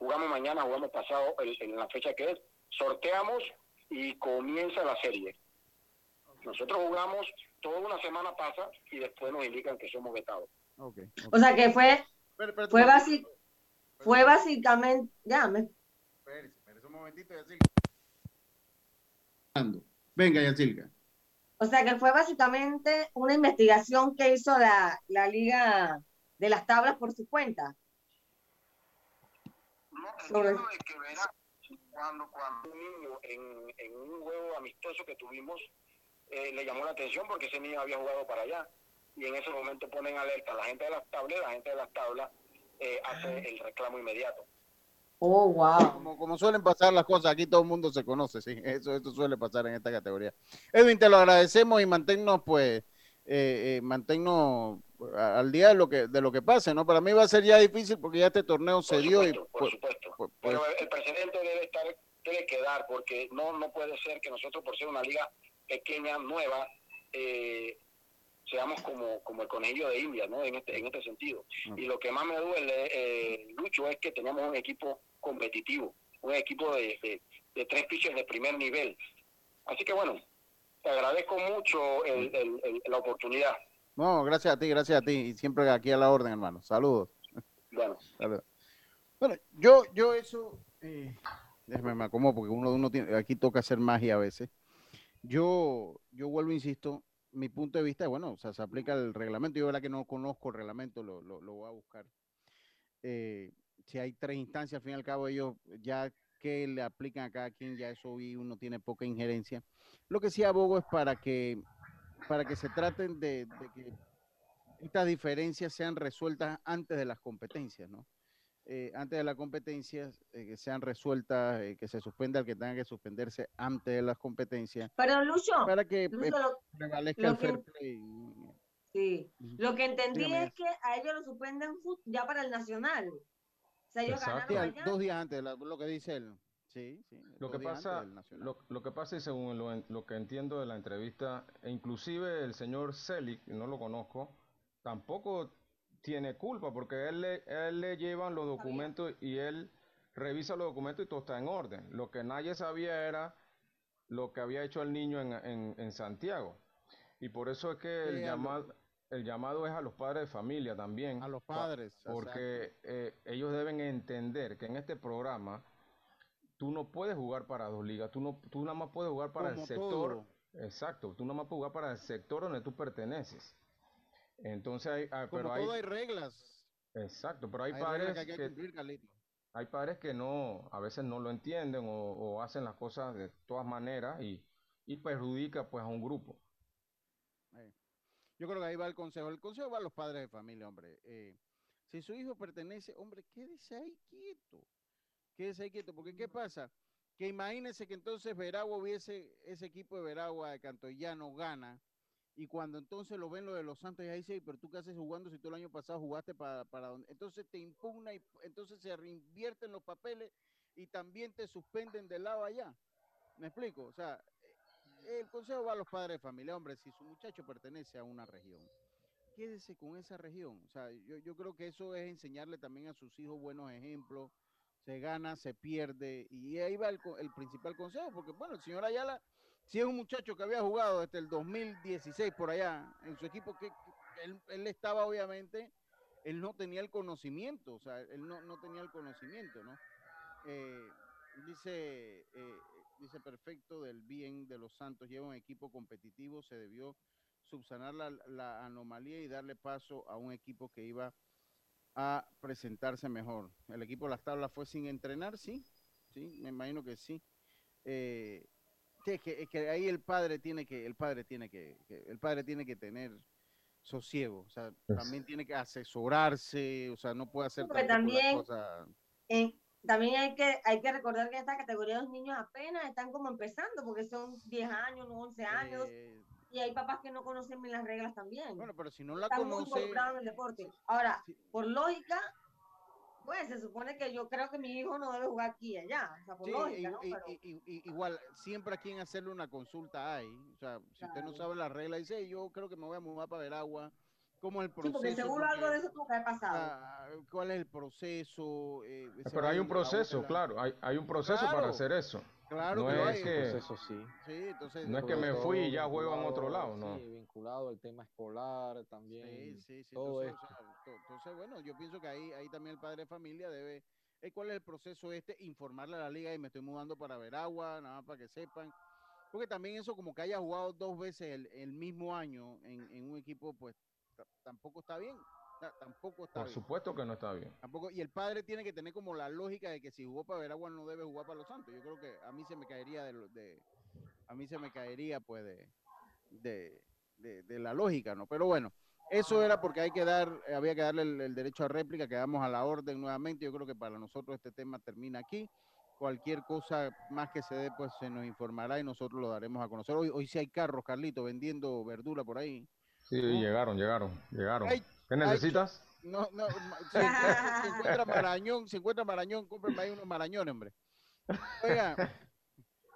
Jugamos mañana, jugamos pasado en, en la fecha que es, sorteamos y comienza la serie. Nosotros jugamos, toda una semana pasa y después nos indican que somos vetados. O sea que fue, fue, basi- fue básicamente, ya, me, un momentito, Venga, Yacilca. o sea que fue básicamente una investigación que hizo la, la Liga de las Tablas por su cuenta. Sobre- Cuando, cuando un niño en, en un juego amistoso que tuvimos eh, le llamó la atención porque ese niño había jugado para allá y en ese momento ponen alerta a la gente de las tablas y la gente de las tablas eh, hace el reclamo inmediato. Oh, wow. Como, como suelen pasar las cosas, aquí todo el mundo se conoce, sí, eso, eso suele pasar en esta categoría. Edwin, te lo agradecemos y manténnos, pues, eh, eh, manténnos al día de lo que de lo que pase, ¿no? Para mí va a ser ya difícil porque ya este torneo se dio y Por pues, supuesto. pues, Pero el, el presidente debe estar, debe quedar, porque no, no puede ser que nosotros, por ser una liga pequeña, nueva, eh, seamos como, como el conejillo de India, ¿no? En este, en este sentido. Y lo que más me duele, eh, Lucho, es que teníamos un equipo competitivo, un equipo de, de, de tres pitchers de primer nivel. Así que bueno, te agradezco mucho el- el- el- la oportunidad. No, gracias a ti, gracias a ti y siempre aquí a la orden, hermano. Saludos. Bueno. Saludos. Bueno, yo, yo eso, eh, déjame me acomodo porque uno, uno tiene, aquí toca hacer magia a veces. Yo, yo vuelvo, insisto, mi punto de vista, bueno, o sea, se aplica el reglamento. Yo, verdad que no conozco el reglamento, lo, lo, lo voy a buscar. Eh, si hay tres instancias, al fin y al cabo, ellos ya que le aplican a cada quien, ya eso y uno tiene poca injerencia. Lo que sí abogo es para que, para que se traten de, de que estas diferencias sean resueltas antes de las competencias, ¿no? Eh, antes de las competencias, eh, que sean resueltas, eh, que se suspenda el que tenga que suspenderse antes de las competencias. Pero Lucho, para que Lucho, lo- prevalezca lo el que- fair play. Sí, lo que entendí Dígame. es que a ellos lo suspenden ya para el nacional. O sea, ellos Sí, ganaron al- allá. dos días antes, lo que dice él. Sí, sí. Lo que pasa, lo, lo que pasa y según lo, lo que entiendo de la entrevista, e inclusive el señor Selig, no lo conozco, tampoco tiene culpa porque él le, él le llevan los documentos y él revisa los documentos y todo está en orden. Lo que nadie sabía era lo que había hecho el niño en, en- en Santiago. Y por eso es que el llamado, el llamado es a los padres de familia también. A los pa- padres, Porque eh, ellos deben entender que en este programa tú no puedes jugar para dos ligas, tú no, tú nada más puedes jugar para el sector, todo. exacto, tú nada más puedes jugar para el sector donde tú perteneces. Entonces hay, ah, Como pero todo hay reglas. Exacto, pero hay, padres que hay que que, cumplir, Carlito. hay padres que no, a veces no lo entienden o, o hacen las cosas de todas maneras y, y perjudica pues a un grupo. Yo creo que ahí va el consejo. El consejo va a los padres de familia, hombre. Eh, si su hijo pertenece, hombre, quédese ahí quieto. Quédese ahí quieto. Porque ¿qué pasa? Que imagínese que entonces Veragua hubiese, ese equipo de Veragua de Cantoyano gana. Y cuando entonces lo ven lo de los Santos, y ahí dice, pero tú qué haces jugando si tú el año pasado jugaste para, para donde. Entonces te impugna y entonces se reinvierten los papeles y también te suspenden del lado allá. ¿Me explico? O sea, el consejo va a los padres de familia, hombre, si su muchacho pertenece a una región, quédese con esa región. O sea, yo, yo creo que eso es enseñarle también a sus hijos buenos ejemplos. Se gana, se pierde, y ahí va el, el principal consejo, porque bueno, el señor Ayala, si es un muchacho que había jugado desde el 2016 por allá en su equipo, que, que él, él estaba obviamente, él no tenía el conocimiento, o sea, él no, no tenía el conocimiento, ¿no? Eh, dice, eh, dice perfecto del bien de los Santos, lleva un equipo competitivo, se debió subsanar la, la anomalía y darle paso a un equipo que iba a presentarse mejor. El equipo de las tablas fue sin entrenar, sí, sí, me imagino que sí. Eh, que, que, que ahí el padre tiene que, el padre tiene que, que- el padre tiene que tener sosiego, o sea, Es- también tiene que asesorarse, o sea, no puede hacer también- también hay que, hay que recordar que esta categoría de los niños apenas están como empezando, porque son 10 años, no 11 años, eh, y hay papás que no conocen bien las reglas también. Bueno, pero si no la están muy conoce, involucrados en el deporte. Ahora, por lógica, pues se supone que yo creo que mi hijo no debe jugar aquí y allá, o sea, por Sí, lógica, igual, siempre a quien hacerle una consulta hay. O sea, si usted no sabe la regla, dice, "Hey, yo creo que me voy a mudar para Veragua. ¿Cómo es el sí, proceso? porque seguro algo de eso tuvo que haber pasado. ah, ¿Cuál es el proceso? Eh, Pero hay un proceso, claro, hay, hay un proceso Claro, para hacer eso. Claro no que es que, Proceso sí. Sí, entonces. no es que me fui y ya juego en otro lado, no. Sí, vinculado al tema escolar también. Sí, sí, sí. todo Entonces, esto. o sea, to- entonces, bueno, yo pienso que ahí, ahí también el padre de familia debe. eh, ¿Cuál es el proceso este? Informarle a la liga y me estoy mudando para Veragua, nada más para que sepan. Porque también eso, como que haya jugado dos veces el, el mismo año en, en un equipo, pues ta- tampoco está bien. Ta- Tampoco está Por bien. supuesto que no está bien. Tampoco, y el padre tiene que tener como la lógica de que si jugó para Veragua no debe jugar para los Santos. Yo creo que a mí se me caería de, de a mí se me caería pues de, de, de- de la lógica, ¿no? Pero bueno, eso era porque hay que dar, eh, había que darle el, el derecho a réplica, quedamos a la orden nuevamente. Yo creo que para nosotros este tema termina aquí. Cualquier cosa más que se dé, pues se nos informará y nosotros lo daremos a conocer. Hoy, hoy sí hay carros, Carlito, vendiendo verdura por ahí. Sí, llegaron, llegaron, llegaron. Ay, ¿Qué ay, necesitas? No, no, se encuentra, se encuentra Marañón, se encuentra Marañón, cómprenme ahí unos Marañones, hombre. Oiga,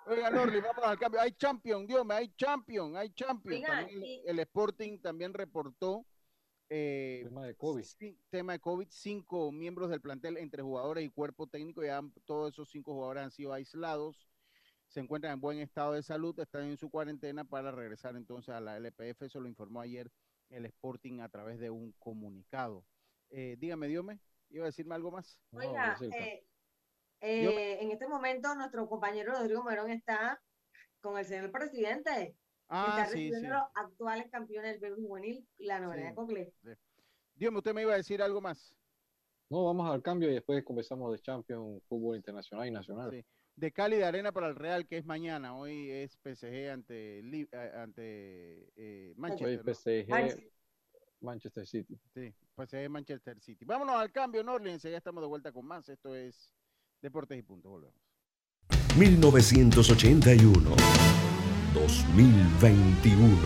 oiga, Norli, vamos al cambio. Hay champion, Dios mío, hay champion, hay champion. Oiga, También y- el Sporting también reportó eh, Tema de COVID. sí, tema de COVID, cinco miembros del plantel entre jugadores y cuerpo técnico, ya han- todos esos cinco jugadores han sido aislados, se encuentran en buen estado de salud, están en su cuarentena para regresar entonces a la LPF, eso lo informó ayer el Sporting a través de un comunicado. Eh, dígame, Diome, ¿iba a decirme algo más? Oiga, eh, eh, en este momento nuestro compañero Rodrigo Morón está con el señor presidente, que Ah, está sí, recibiendo sí. los actuales campeones del béisbol juvenil, la novedad Sí. de Cocle. Diome, usted me iba a decir algo más. No, vamos al cambio y después conversamos de Champions, fútbol internacional y nacional. Sí. De Cali de Arena para el Real, que es mañana. Hoy es PSG ante, eh, ante eh, Hoy Manchester. ¿no? PSG, Manchester. Manchester City. Sí, PSG Manchester City. Vámonos al cambio, Norlin. Ya estamos de vuelta con más. Esto es Deportes y Puntos. Volvemos. 1981. 2021.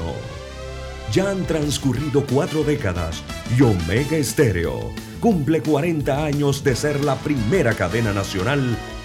Ya han transcurrido cuatro décadas y Omega Estéreo cumple 40 años de ser la primera cadena nacional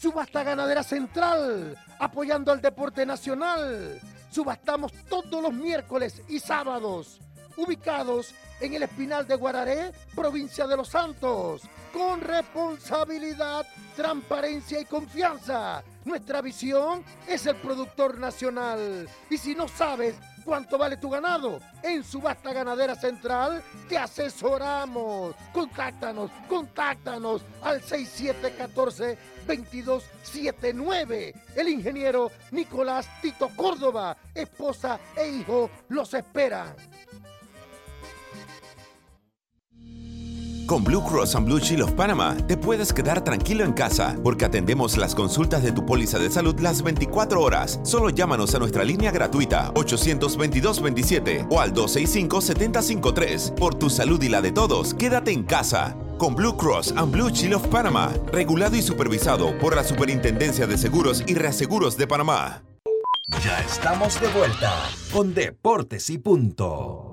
Subasta Ganadera Central, apoyando al deporte nacional. Subastamos todos los miércoles y sábados, ubicados en el Espinal de Guararé, provincia de Los Santos, con responsabilidad, transparencia y confianza. Nuestra visión es el productor nacional. Y si no sabes cuánto vale tu ganado, en Subasta Ganadera Central te asesoramos. Contáctanos, contáctanos al 6714-2279. El ingeniero Nicolás Tito Córdoba, esposa e hijo los esperan. Con Blue Cross and Blue Shield of Panama te puedes quedar tranquilo en casa porque atendemos las consultas de tu póliza de salud las 24 horas. Solo llámanos a nuestra línea gratuita 822-27 o al 265-753. Por tu salud y la de todos, quédate en casa. Con Blue Cross and Blue Shield of Panama, regulado y supervisado por la Superintendencia de Seguros y Reaseguros de Panamá. Ya estamos de vuelta con Deportes y Punto.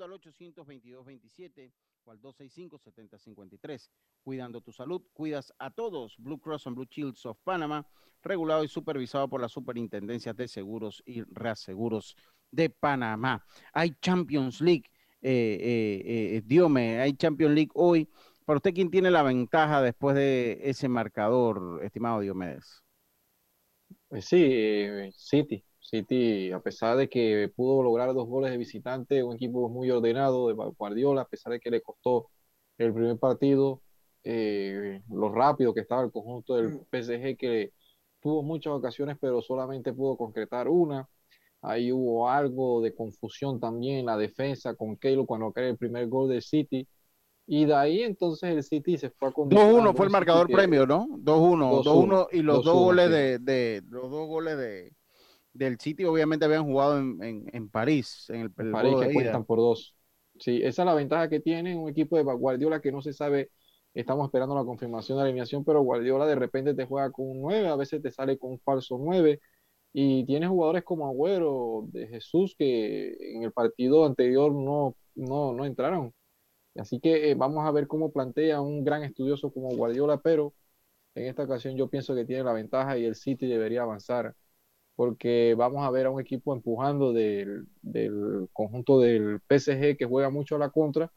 Al 822-27 o al 265-7053. Cuidando tu salud, cuidas a todos. Blue Cross and Blue Shields of Panama, regulado y supervisado por la Superintendencia de Seguros y Reaseguros de Panamá. Hay Champions League, eh, eh, eh, Diome, hay Champions League hoy. Para usted, ¿quién tiene la ventaja después de ese marcador, estimado Diomedes? Pues sí, eh, City. City, a pesar de que pudo lograr dos goles de visitante, un equipo muy ordenado de Guardiola, a pesar de que le costó el primer partido, eh, lo rápido que estaba el conjunto del PSG, que tuvo muchas ocasiones, pero solamente pudo concretar una. Ahí hubo algo de confusión también en la defensa con Keylor cuando cae el primer gol del City. Y de ahí entonces el City se fue a 2-1 fue el marcador premio, ¿no? 2-1, 2-1 y los dos goles de, de, los dos goles de del City obviamente habían jugado en, en, en París, en el, el París que cuentan por dos. Sí, esa es la ventaja que tiene un equipo de Guardiola que no se sabe, estamos esperando la confirmación de la alineación, pero Guardiola de repente te juega con un 9, a veces te sale con un falso 9 y tiene jugadores como Agüero, de Jesús que en el partido anterior no, no, no entraron. Así que eh, vamos a ver cómo plantea un gran estudioso como Guardiola, pero en esta ocasión yo pienso que tiene la ventaja y el City debería avanzar porque vamos a ver a un equipo empujando del, del, conjunto del PSG que juega mucho a la contra,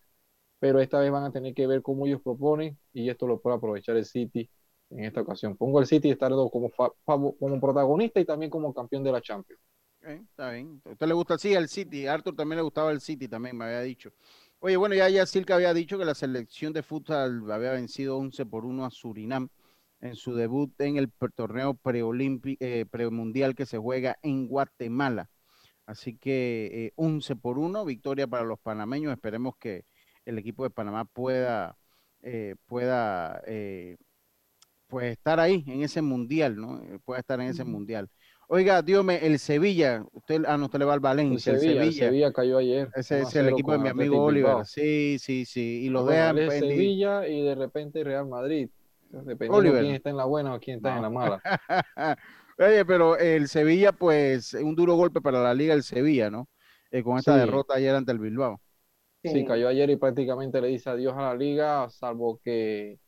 pero esta vez van a tener que ver cómo ellos proponen y esto lo puede aprovechar el City en esta ocasión. Pongo el City estar como, como protagonista y también como campeón de la Champions. Okay, está bien. ¿A usted le gusta así el City? A Arthur también le gustaba el City, también me había dicho. Oye, bueno, ya, ya Silka había dicho que la selección de futsal había vencido 11 por 1 a Surinam en su debut en el torneo eh, premundial que se juega en Guatemala. Así que eh, 11 por 1, victoria para los panameños. Esperemos que el equipo de Panamá pueda, eh, pueda eh, pues estar ahí en ese mundial, ¿no? Eh, pueda estar en ese mundial. Oiga, dígame, el Sevilla, usted, ah, no, usted le va al Valencia. El Sevilla, el Sevilla, el Sevilla cayó ayer. Ese es el equipo de mi amigo Oliver. Sí, sí, sí. Y lo dejan. Sevilla y de repente Real Madrid. Dependiendo de quién está en la buena o quién está no. en la mala. Oye, pero el Sevilla, pues, un duro golpe para la liga el Sevilla, ¿no? Eh, con esta sí. derrota ayer ante el Bilbao. Sí. sí, cayó ayer y prácticamente le dice adiós a la liga, salvo que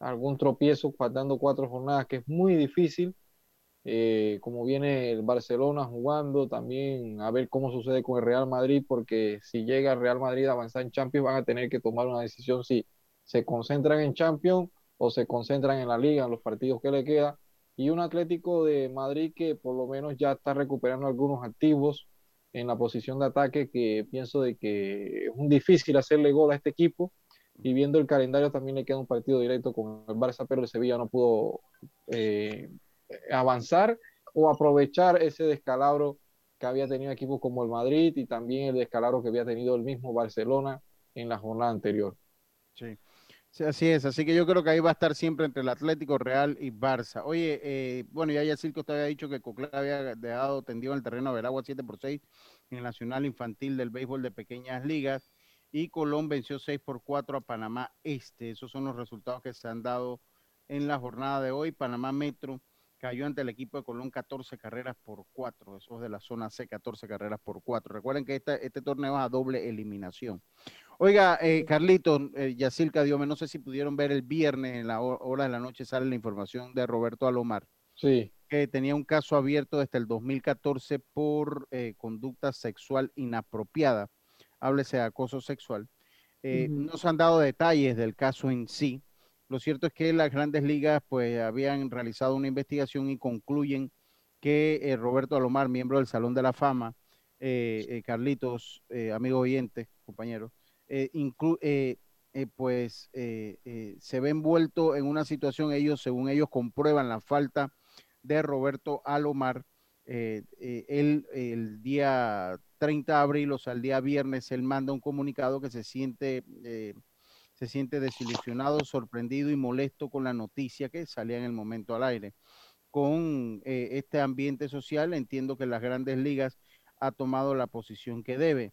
algún tropiezo faltando cuatro jornadas, que es muy difícil. Eh, como viene el Barcelona jugando, también a ver cómo sucede con el Real Madrid, porque si llega el Real Madrid a avanzar en Champions, van a tener que tomar una decisión si se concentran en Champions o se concentran en la liga, en los partidos que le queda. Y un Atlético de Madrid que por lo menos ya está recuperando algunos activos en la posición de ataque, que pienso de que es un difícil hacerle gol a este equipo. Y viendo el calendario también le queda un partido directo con el Barça, pero el Sevilla no pudo eh, avanzar o aprovechar ese descalabro que había tenido equipos como el Madrid y también el descalabro que había tenido el mismo Barcelona en la jornada anterior. Sí. Sí, así es, así que yo creo que ahí va a estar siempre entre el Atlético Real y Barça. Oye, eh, bueno, ya Yacirco te había dicho que Coclé había dejado tendido en el terreno del agua 7 por 6 en el Nacional Infantil del Béisbol de Pequeñas Ligas y Colón venció 6 por 4 a Panamá Este. Esos son los resultados que se han dado en la jornada de hoy. Panamá Metro cayó ante el equipo de Colón 14 carreras por 4. Eso es de la zona C, 14 carreras por 4. Recuerden que este, este torneo es a doble eliminación. Oiga, eh, Carlito, eh, Diome, no sé si pudieron ver el viernes en la hora de la noche sale la información de Roberto Alomar. Sí. Que tenía un caso abierto desde el 2014 por eh, conducta sexual inapropiada. Háblese de acoso sexual. Eh, uh -huh. No se han dado detalles del caso en sí. Lo cierto es que las grandes ligas pues habían realizado una investigación y concluyen que eh, Roberto Alomar, miembro del Salón de la Fama, eh, Carlitos, amigo oyente, compañero, eh, eh, eh, pues se ve envuelto en una situación, ellos, según ellos, comprueban la falta de Roberto Alomar. él, el día 30 de abril, o sea, el día viernes, él manda un comunicado que se siente, se siente desilusionado, sorprendido y molesto con la noticia que salía en el momento al aire. Con este ambiente social, entiendo que las grandes ligas ha tomado la posición que debe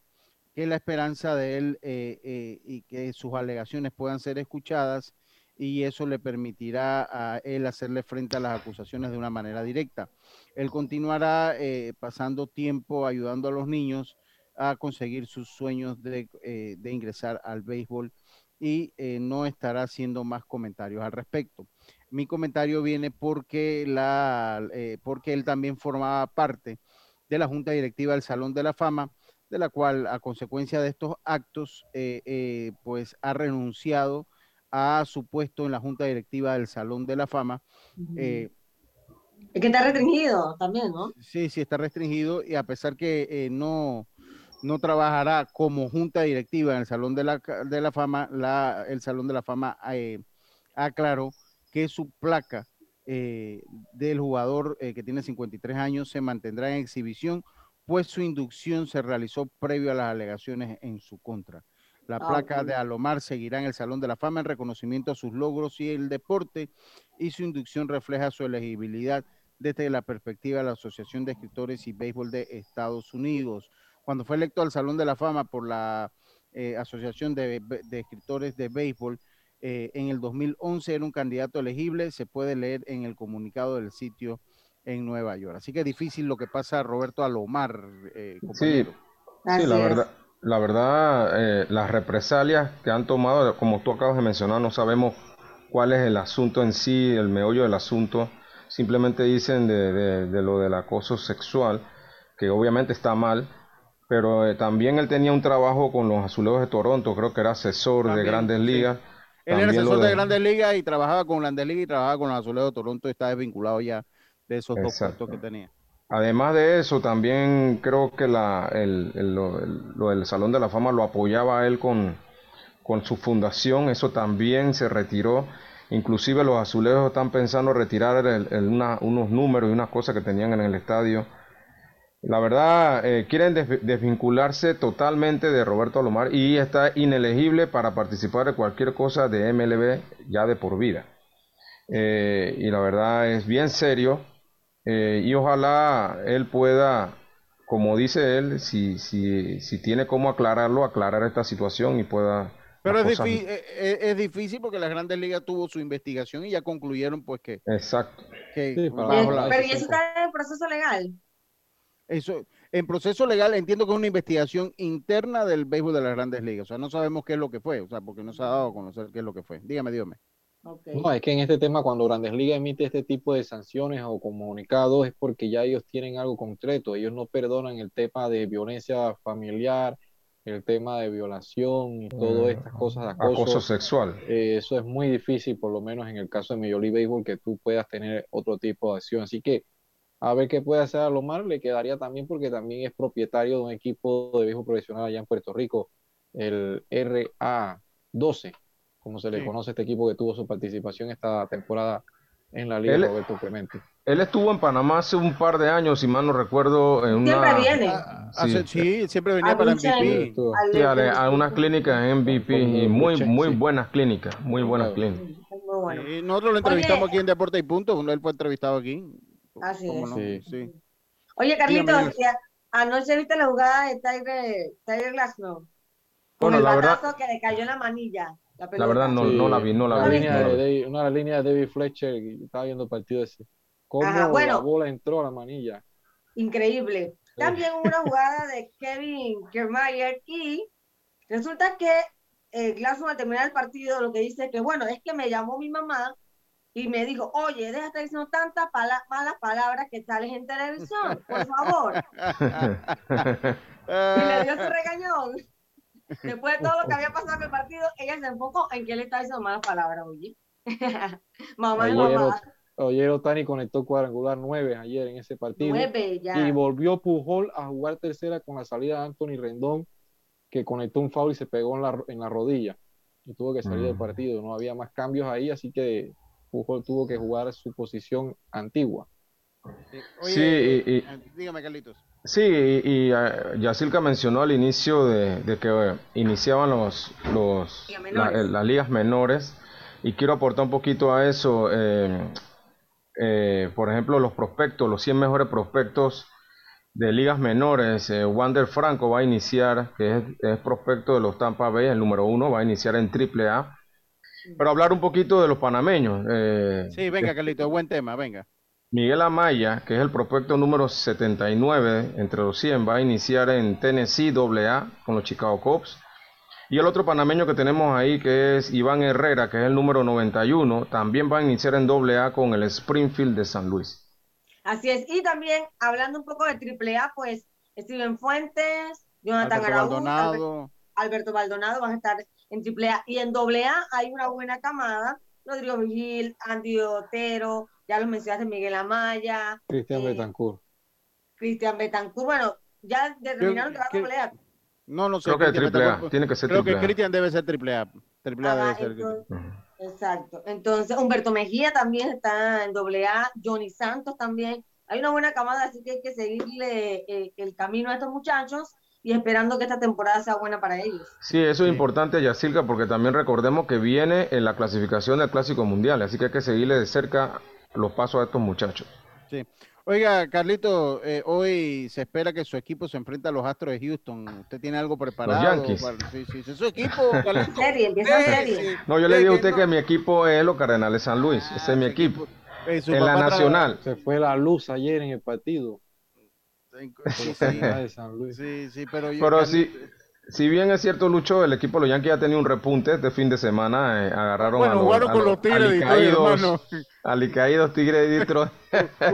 que la esperanza de él eh, eh, y que sus alegaciones puedan ser escuchadas y eso le permitirá a él hacerle frente a las acusaciones de una manera directa. Él continuará eh, pasando tiempo ayudando a los niños a conseguir sus sueños de, eh, de ingresar al béisbol y eh, no estará haciendo más comentarios al respecto. Mi comentario viene porque, la, eh, porque él también formaba parte de la Junta Directiva del Salón de la Fama, de la cual a consecuencia de estos actos, pues ha renunciado a su puesto en la Junta Directiva del Salón de la Fama. es que está restringido también, ¿no? Sí, sí, está restringido y a pesar que no, no trabajará como junta directiva en el Salón de la, de la Fama, la, el Salón de la Fama eh, aclaró que su placa eh, del jugador eh, que tiene 53 años se mantendrá en exhibición, pues su inducción se realizó previo a las alegaciones en su contra. La ah, placa de Alomar seguirá en el Salón de la Fama en reconocimiento a sus logros y el deporte, y su inducción refleja su elegibilidad desde la perspectiva de la Asociación de Escritores y Béisbol de Estados Unidos cuando fue electo al Salón de la Fama por la eh, Asociación de, Escritores de Béisbol, eh, en el 2011 era un candidato elegible, se puede leer en el comunicado del sitio en Nueva York. Así que es difícil lo que pasa Roberto Alomar. Eh, sí, sí, la verdad, la verdad, las represalias que han tomado, como tú acabas de mencionar, no sabemos cuál es el asunto en sí, el meollo del asunto. Simplemente dicen de, de lo del acoso sexual, que obviamente está mal, pero eh, también él tenía un trabajo con los Azulejos de Toronto, creo que era asesor de Grandes Ligas. Él era asesor de... Grandes Ligas y trabajaba con Grandes Ligas y trabajaba con los Azulejos de Toronto y está desvinculado ya de esos dos puestos que tenía. Además de eso, también creo que la, el, lo, del Salón de la Fama lo apoyaba a él con, con su fundación, eso también se retiró. Inclusive los azulejos están pensando retirar unos números y unas cosas que tenían en el estadio la verdad, eh, quieren desvincularse totalmente de Roberto Alomar y está inelegible para participar de cualquier cosa de MLB ya de por vida. Eh, y la verdad es bien serio eh, y ojalá él pueda, como dice él, si, si, si tiene cómo aclararlo, aclarar esta situación y pueda... Pero es, difícil, es, difícil porque la Grandes Ligas tuvo su investigación y ya concluyeron pues que... Exacto. Que, pero ¿y eso está en proceso legal? Eso, en proceso legal entiendo que es una investigación interna del béisbol de las grandes ligas. O sea, no sabemos qué es lo que fue, o sea, porque no se ha dado a conocer qué es lo que fue. Dígame, dígame. No, es que en este tema, cuando Grandes Ligas emite este tipo de sanciones o comunicados, es porque ya ellos tienen algo concreto. Ellos no perdonan el tema de violencia familiar, el tema de violación y todas estas cosas de acoso, sexual. Eh, eso es muy difícil, por lo menos en el caso de Major League Baseball, que tú puedas tener otro tipo de acción. Así que a ver qué puede hacer a Lomar, le quedaría también porque también es propietario de un equipo de viejo profesional allá en Puerto Rico, el RA12, como se le conoce a este equipo que tuvo su participación esta temporada en la Liga Roberto Clemente. Él estuvo en Panamá hace un par de años, si mal no recuerdo, en una... Siempre viene. Ah, sí. siempre venía para MVP. Sí, a, unas clínicas en MVP y muy, muy buenas clínicas, muy buenas clínicas. nosotros lo entrevistamos aquí en Deporte y Punto, él fue entrevistado aquí. Así es. Sí, Oye, Carlitos, anoche viste la jugada de Tiger, Tiger Glasnow. Con el batazo que le cayó en la manilla. La, verdad no, no la vi, no la, vi. Línea de una de las líneas de David Fletcher, estaba viendo el partido ese. Cómo la bola entró a la manilla. Increíble. También una jugada de Kevin Kiermaier y resulta que eh, Glasnow al terminar el partido lo que dice es que bueno, es que me llamó mi mamá y me dijo, oye, deja de estar diciendo tantas malas palabras que sales en televisión, por favor. y le dio su regañón. Después de todo lo que había pasado en el partido, ella se enfocó en que él estaba diciendo malas palabras, oye. mamá ayer, mamá. Ayer Otani conectó cuadrangular 9 ayer en ese partido. 9 ya. Y volvió Pujol a jugar tercera con la salida de Anthony Rendón, que conectó un foul y se pegó en la, en la rodilla. Y tuvo que salir del mm. partido. No había más cambios ahí, así que Pujol tuvo que jugar su posición antigua. sí, y, dígame, Carlitos. Sí, y, uh, Yacirca mencionó al inicio de, que iniciaban los, los las ligas menores, y quiero aportar un poquito a eso. Eh, eh, por ejemplo, los prospectos, los 100 mejores prospectos de ligas menores. Eh, Wander Franco va a iniciar, que es, es, prospecto de los Tampa Bay, el número uno, va a iniciar en AAA. Pero hablar un poquito de los panameños. Eh, sí, venga, Carlito, buen tema, venga. Miguel Amaya, que es el prospecto número 79 entre los 100, va a iniciar en Tennessee AA con los Chicago Cubs. Y el otro panameño que tenemos ahí, que es Iván Herrera, que es el número 91, también va a iniciar en AA con el Springfield de San Luis. Así es. Y también, hablando un poco de AAA, pues Steven Fuentes, Jonathan Alberto Araújo, Maldonado. Alberto, Alberto Maldonado van a estar en AAA. Y en AA hay una buena camada. Rodrigo Vigil, Andy Otero, ya los mencionaste, Miguel Amaya, Cristian eh, Betancourt. Cristian Betancourt. Bueno, ya determinaron que va a. No, no sé. Creo que Cristian triple A, Betancourt. tiene que ser Creo triple que A. Cristian debe ser triple A. Triple A debe ser. entonces- Exacto. Entonces, Humberto Mejía también está en AA, Johnny Santos también. Hay una buena camada, así que hay que seguirle eh, el camino a estos muchachos y esperando que esta temporada sea buena para ellos. Sí, eso es importante, Yacilca, porque también recordemos que viene en la clasificación del Clásico Mundial, así que hay que seguirle de cerca los pasos a estos muchachos. Sí. Oiga, Carlito, eh, hoy se espera que su equipo se enfrente a los Astros de Houston. ¿Usted tiene algo preparado? Yankees. para- Sí, sí, sí, su equipo, Carlito. Serie, empieza en Sí, serie. sí. No, yo le dije a usted no- que mi equipo es los Cardenales San Luis, ese es mi equipo. Eh, En la nacional. Se fue la luz ayer en el partido. Sí, sí, sí, sí, pero yo, Pero Carlito- si, bien es cierto, Lucho, el equipo de los Yankees ha tenido un repunte este fin de semana, eh, agarraron Bueno, a los, jugaron a con los Tigres de Detroit, hermano. alicaídos Tigres de Detroit.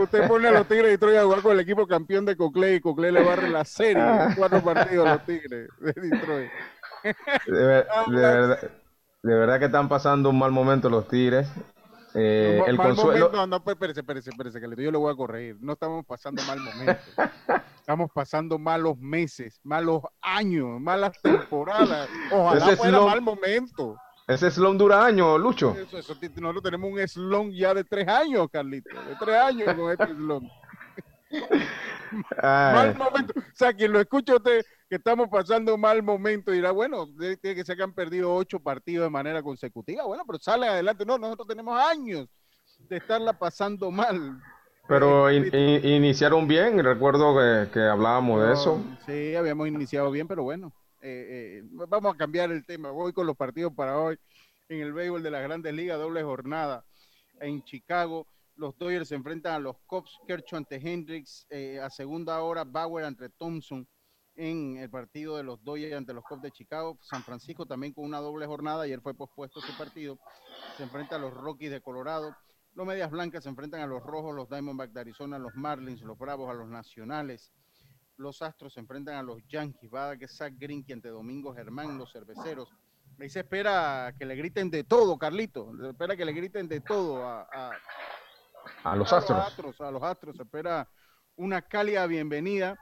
Usted pone a los Tigres de Detroit a jugar con el equipo campeón de Cocle y Cocle le barre la serie en cuatro partidos los Tigres de Detroit. De, ver- de verdad, de verdad que están pasando un mal momento los Tigres. Eh, el consuelo, momento, no, pues, espérese, espérese, espérese, Carlito, yo le voy a corregir. No estamos pasando mal momento. Estamos pasando malos meses, malos años, malas temporadas. Ojalá Ese fuera mal momento. ese slum dura años, Lucho. Eso, nosotros tenemos un slump ya de tres años, Carlito. De tres años con este. Ay. Mal momento. O sea, quien lo escucha usted que estamos pasando mal momento dirá, bueno, tiene que ser que han perdido ocho partidos de manera consecutiva. Bueno, pero salen adelante. No, nosotros tenemos años de estarla pasando mal. Pero in- in- iniciaron bien, recuerdo que, que hablábamos de eso. Sí, habíamos iniciado bien, pero bueno, eh, eh, vamos a cambiar el tema. Voy con los partidos para hoy en el béisbol de las grandes ligas, doble jornada en Chicago. Los Dodgers se enfrentan a los Cubs, Kershaw ante Hendricks, eh, a segunda hora Bauer ante Thompson en el partido de los Dodgers ante los Cubs de Chicago. San Francisco también con una doble jornada, ayer fue pospuesto su partido. Se enfrenta a los Rockies de Colorado. Los Medias Blancas se enfrentan a los Rojos, los Diamondbacks de Arizona, los Marlins, los Bravos a los Nacionales. Los Astros se enfrentan a los Yankees. Va a que Zach Greinke ante Domingo Germán, los Cerveceros. Ahí se espera que le griten de todo, Carlito. Se espera que le griten de todo a, a- A los Astros. a los Astros. Se espera una cálida bienvenida.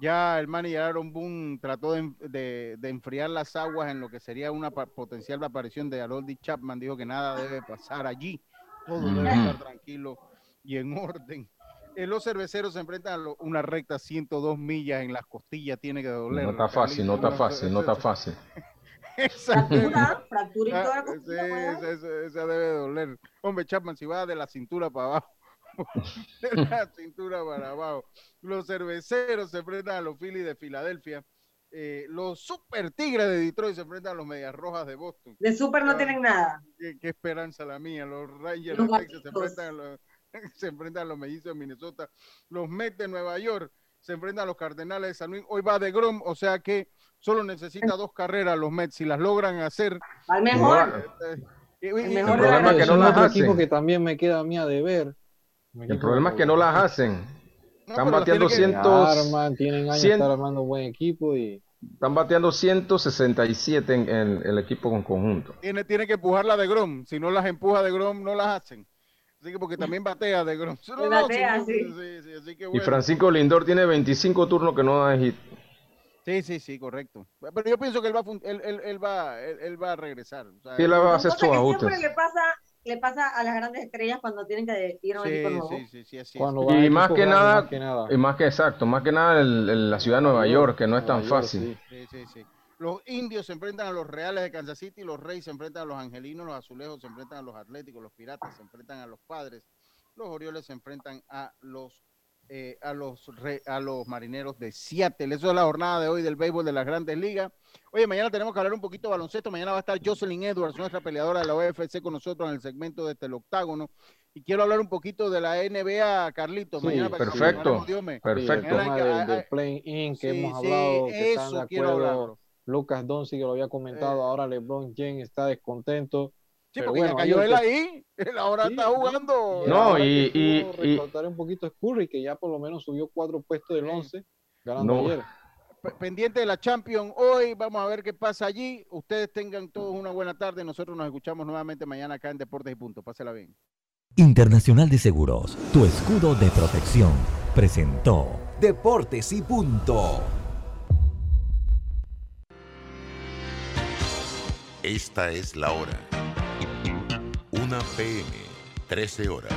Ya el manager Aaron Boone trató de, de- de enfriar las aguas en lo que sería una potencial aparición de Harold Chapman. Dijo que nada debe pasar allí. Todo debe estar tranquilo y en orden. Eh, los cerveceros se enfrentan a lo- una recta 102 millas en las costillas. Tiene que doler. No está fácil, no está fácil, no está fácil. Fractura, fractura y Ah, toda la sí, cosita, pues. esa, esa- esa debe doler. Hombre, Chapman, si va de la cintura para abajo, de la cintura para abajo. Los cerveceros se enfrentan a los Phillies de Filadelfia. Eh, los Super Tigres de Detroit se enfrentan a los Medias Rojas de Boston. De super no Ah, tienen nada. Qué, qué esperanza la mía. Los Rangers Los de Texas se enfrentan, a los, se enfrentan a los Mellizos de Minnesota. Los Mets de Nueva York se enfrentan a los Cardenales de San Luis. Hoy va de Grom, o sea que solo necesita dos carreras los Mets. Si las logran hacer, Al mejor. eh, y- y- El mejor El problema es que no Es las otro equipo hacen. que también me queda a mí a deber. El problema es que no las hacen. No, Están bateando tiene que- cientos, Arman, tienen años de cien- estar armando un buen equipo y están bateando 167 en, en el equipo con conjunto. tiene, tiene que empujarla de Grom. Si no las empuja de Grom, no las hacen. Así que porque también batea de Grom. No, no, Batea, sí, sí. sí, sí, así que Y bueno. Francisco Lindor tiene 25 turnos que no da hit. Sí, sí, sí, correcto. Pero yo pienso que él va él, él- él va, él, él va a regresar. o sea, Sí, él va a hacer sus ajustes. siempre le pasa, le pasa a las grandes estrellas cuando tienen que ir a un sí, equipo nuevo. sí, sí, sí, así es. Y más que nada, más que nada. y más que exacto, más que nada el- el- la ciudad de Nueva York, que no es tan York, fácil. sí. Sí, sí, sí. Los indios se enfrentan a los reales de Kansas City, los reyes se enfrentan a los angelinos, los azulejos se enfrentan a los atléticos, los piratas se enfrentan a los padres, los orioles se enfrentan a los eh, a, los a los marineros de Seattle. Eso es la jornada de hoy del béisbol de las grandes ligas. Oye, mañana tenemos que hablar un poquito de baloncesto. Mañana va a estar Jocelyn Edwards, nuestra peleadora de la UFC, con nosotros en el segmento de el octágono. Y quiero hablar un poquito de la NBA, Carlitos. mañana perfecto. perfecto. El del, play-in que hemos hablado, que eso quiero hablar. Lucas Doncic que lo había comentado, ahora LeBron James está descontento. Sí, porque ya cayó él ahí, él ahora está jugando. No, y, y, y, un poquito a Curry, que ya por lo menos subió cuatro puestos del 11, ganando ayer. Pendiente de la Champions hoy, vamos a ver qué pasa allí. Ustedes tengan todos una buena tarde. Nosotros nos escuchamos nuevamente mañana acá en Deportes y Punto. Pásela bien. Internacional de Seguros, tu escudo de protección, presentó Deportes y Punto. Esta es la hora. 1 PM, 13 horas.